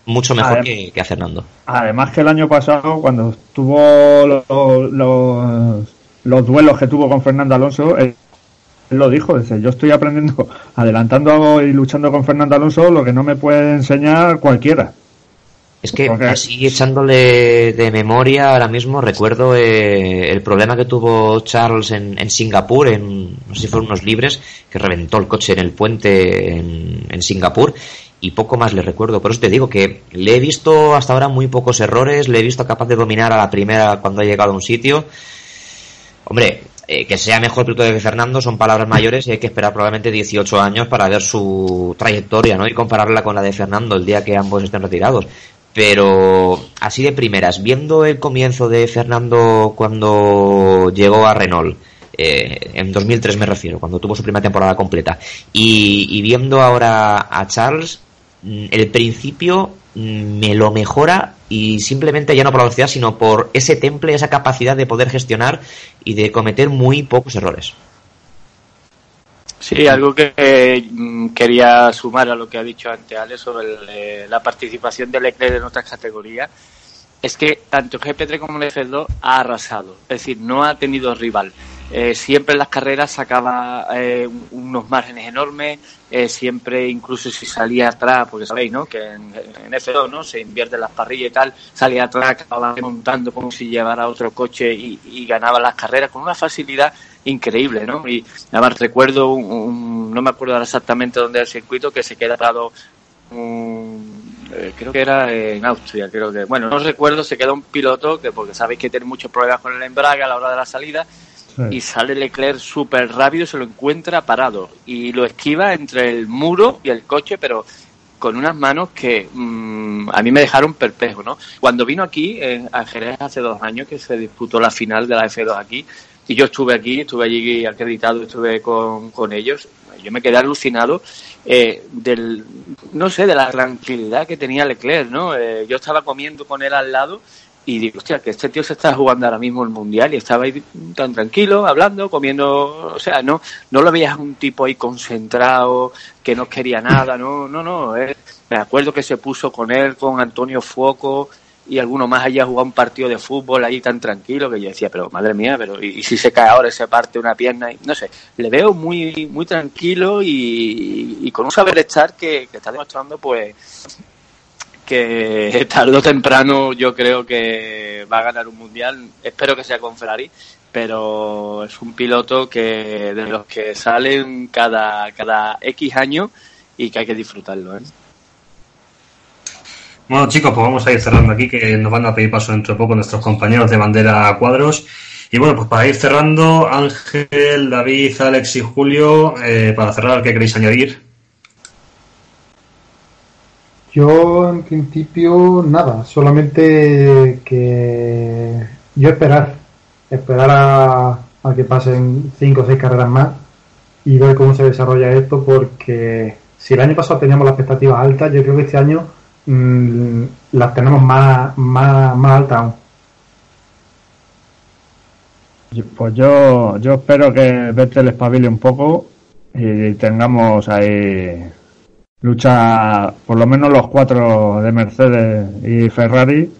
mucho mejor además, que, que, a Fernando. Además que el año pasado, cuando tuvo los, los, los duelos que tuvo con Fernando Alonso, él lo dijo, dice, yo estoy aprendiendo, adelantando y luchando con Fernando Alonso lo que no me puede enseñar cualquiera. Es que Porque... así echándole de memoria ahora mismo recuerdo eh, el problema que tuvo Charles en, en, Singapur, en no sé si fueron unos libres, que reventó el coche en el puente en, en Singapur y poco más le recuerdo. Por eso te digo que le he visto hasta ahora muy pocos errores, le he visto capaz de dominar a la primera cuando ha llegado a un sitio. Hombre, eh, que sea mejor piloto que Fernando son palabras mayores y hay que esperar probablemente 18 años para ver su trayectoria, ¿no? Y compararla con la de Fernando el día que ambos estén retirados. Pero así de primeras, viendo el comienzo de Fernando cuando llegó a Renault, eh, en 2003 me refiero, cuando tuvo su primera temporada completa, y, viendo ahora a Charles, mm, el principio me lo mejora y simplemente ya no por la velocidad, sino por ese temple, esa capacidad de poder gestionar y de cometer muy pocos errores. Sí, algo que mm, quería sumar a lo que ha dicho antes Ale sobre el, eh, la participación de Leclerc en otras categorías es que tanto GP3 como el F2 ha arrasado, es decir, no ha tenido rival. Eh, siempre en las carreras sacaba eh, unos márgenes enormes, eh, siempre incluso si salía atrás, porque sabéis, ¿no? Que en, en F2, ¿no? Se invierte las parrillas y tal, salía atrás, acababa montando como si llevara otro coche y, ganaba las carreras con una facilidad increíble, ¿no? Y además recuerdo, un, no me acuerdo exactamente dónde era el circuito, que se queda parado un- eh, creo que era en Austria, creo que, bueno, no recuerdo, se queda un piloto, que porque sabéis que tiene muchos problemas con el embrague a la hora de la salida, Y sale Leclerc súper rápido, se lo encuentra parado y lo esquiva entre el muro y el coche, pero con unas manos que mm, a mí me dejaron perplejo, ¿no? Cuando vino aquí, en, a Jerez hace dos años que se disputó la final de la F2 aquí, y yo estuve aquí, estuve allí acreditado, estuve con, con ellos, yo me quedé alucinado eh, del, no sé, de la tranquilidad que tenía Leclerc, ¿no? Eh, yo estaba comiendo con él al lado y digo, hostia, que este tío se está jugando ahora mismo el mundial y estaba ahí tan tranquilo, hablando, comiendo, o sea, no, no lo veías un tipo ahí concentrado, que no quería nada, no, no, no. eh. Me acuerdo que se puso con él, con Antonio Fuoco y alguno más allá a jugar un partido de fútbol ahí tan tranquilo que yo decía, pero madre mía, pero y, si se cae ahora y se parte una pierna, y, no sé, le veo muy, muy tranquilo y, y con un saber estar que, que está demostrando pues que tarde o temprano yo creo que va a ganar un mundial. Espero que sea con Ferrari, pero es un piloto que de los que salen cada, cada X años y que hay que disfrutarlo. ¿eh? Bueno chicos, pues vamos a ir cerrando aquí que nos van a pedir paso dentro de poco nuestros compañeros de bandera cuadros. Y bueno, pues para ir cerrando, Ángel, David, Alex y Julio, eh, para cerrar, ¿qué queréis añadir? Yo en principio nada, solamente que yo esperar, esperar a, a que pasen cinco o seis carreras más y ver cómo se desarrolla esto porque si el año pasado teníamos las expectativas altas, yo creo que este año mm, las tenemos más, más, más altas aún. Pues yo, yo espero que Vettel espabile un poco y tengamos ahí lucha, por lo menos los cuatro de Mercedes y Ferrari.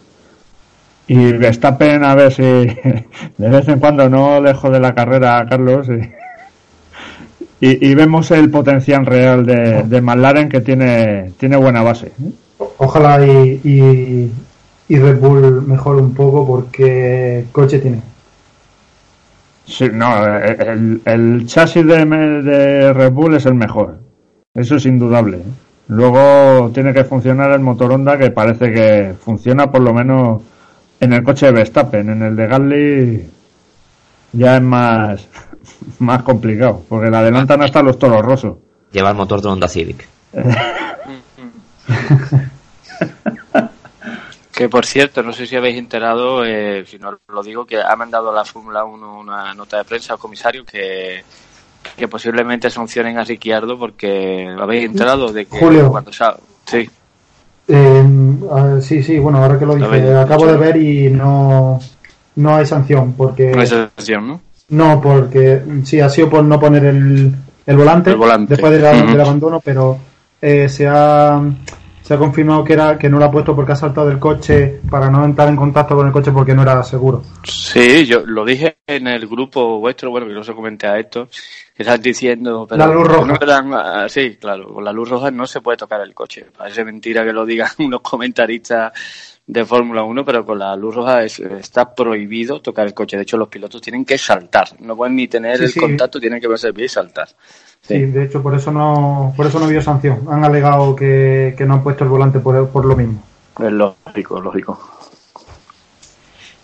Y Verstappen a ver si de vez en cuando no dejo de la carrera a Carlos y, y, y vemos el potencial real de, de McLaren que tiene, tiene buena base. Ojalá y, y, y Red Bull mejore un poco porque coche tiene. Sí, no, el, el chasis de, de Red Bull es el mejor. Eso es indudable. ¿eh? Luego tiene que funcionar el motor Honda, que parece que funciona por lo menos en el coche de Verstappen. En el de Gasly ya es más, más complicado, porque le adelantan hasta los toros rosos. Lleva el motor de Honda Civic. Que por cierto, no sé si habéis enterado, eh, si no lo digo, que ha mandado la Fórmula 1 una nota de prensa al comisario que, que posiblemente sancionen a Ricciardo porque habéis enterado de que Julio. cuando sí, Eh, ah, sí, sí, bueno, ahora que lo dije, acabo de ver y no, no hay sanción porque no hay sanción, ¿no? no, porque sí ha sido por no poner el, el volante, El volante. después del abandono, pero eh, se ha se ha confirmado que era que no lo ha puesto porque ha saltado del coche para no entrar en contacto con el coche porque no era seguro. Sí, yo lo dije en el grupo vuestro, bueno, que no se comenté a esto, que están diciendo, pero La luz roja. no ah, sí, claro, con la luz roja no se puede tocar el coche. Parece mentira que lo digan unos comentaristas de Fórmula 1, pero con la luz roja es- está prohibido tocar el coche. De hecho, los pilotos tienen que saltar, no pueden ni tener Sí, el sí. contacto, tienen que ponerse de pie y saltar. Sí, Sí. de hecho por eso no por eso no habido sanción. Han alegado que, que no han puesto el volante por, por lo mismo. Es lógico, lógico.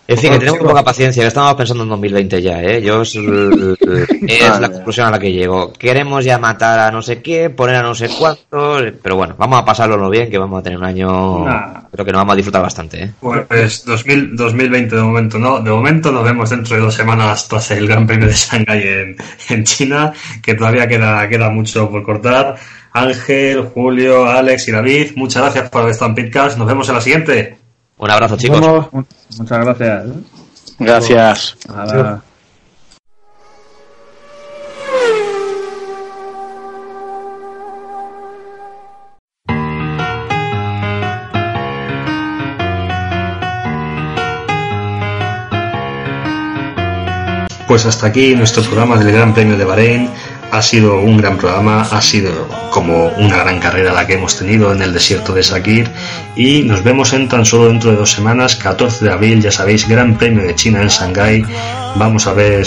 En fin, que tenemos poca paciencia, que estamos pensando en 2020 ya, ¿eh? Yo es, es la conclusión a la que llego. Queremos ya matar a no sé quién, poner a no sé cuántos, pero bueno, vamos a pasarlo bien, que vamos a tener un año, Nah. creo que nos vamos a disfrutar bastante, ¿eh? Pues 2000, 2020 de momento no. De momento nos vemos dentro de dos semanas tras el Gran Premio de Shanghái en, en China, que todavía queda, queda mucho por cortar. Ángel, Julio, Alex y David, muchas gracias por haber estado en Pitcast. Nos vemos en la siguiente. Un abrazo, chicos. Muchas gracias. Gracias. Pues hasta aquí nuestro programa del Gran Premio de Bahrein. Ha sido un gran programa, ha sido como una gran carrera la que hemos tenido en el desierto de Sakir y nos vemos en tan solo dentro de dos semanas, 14 de abril, ya sabéis, Gran Premio de China en Shanghái. Vamos a ver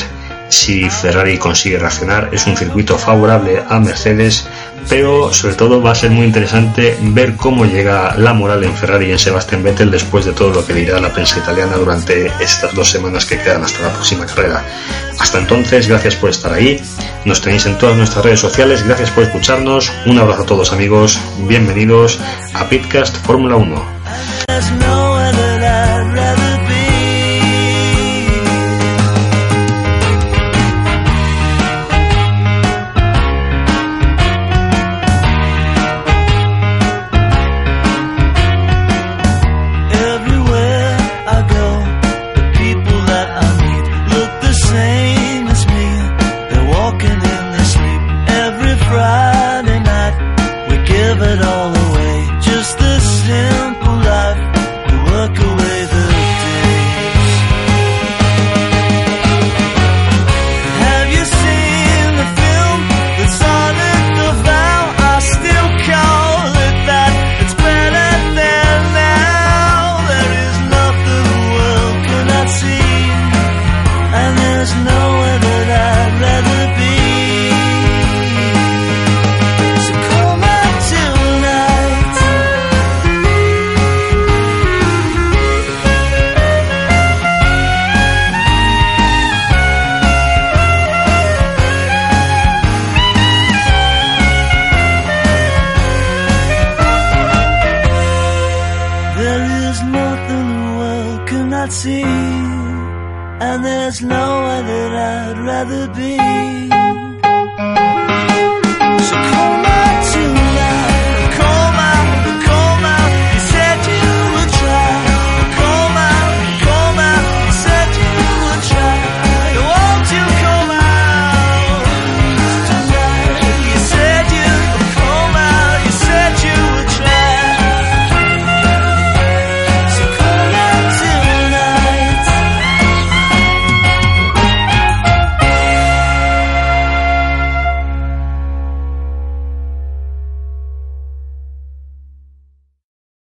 si Ferrari consigue reaccionar. Es un circuito favorable a Mercedes, pero sobre todo va a ser muy interesante ver cómo llega la moral en Ferrari y en Sebastian Vettel después de todo lo que dirá la prensa italiana durante estas dos semanas que quedan hasta la próxima carrera. Hasta entonces, gracias por estar ahí. Nos tenéis en todas nuestras redes sociales. Gracias por escucharnos. Un abrazo a todos amigos. Bienvenidos a Pitcast Fórmula 1.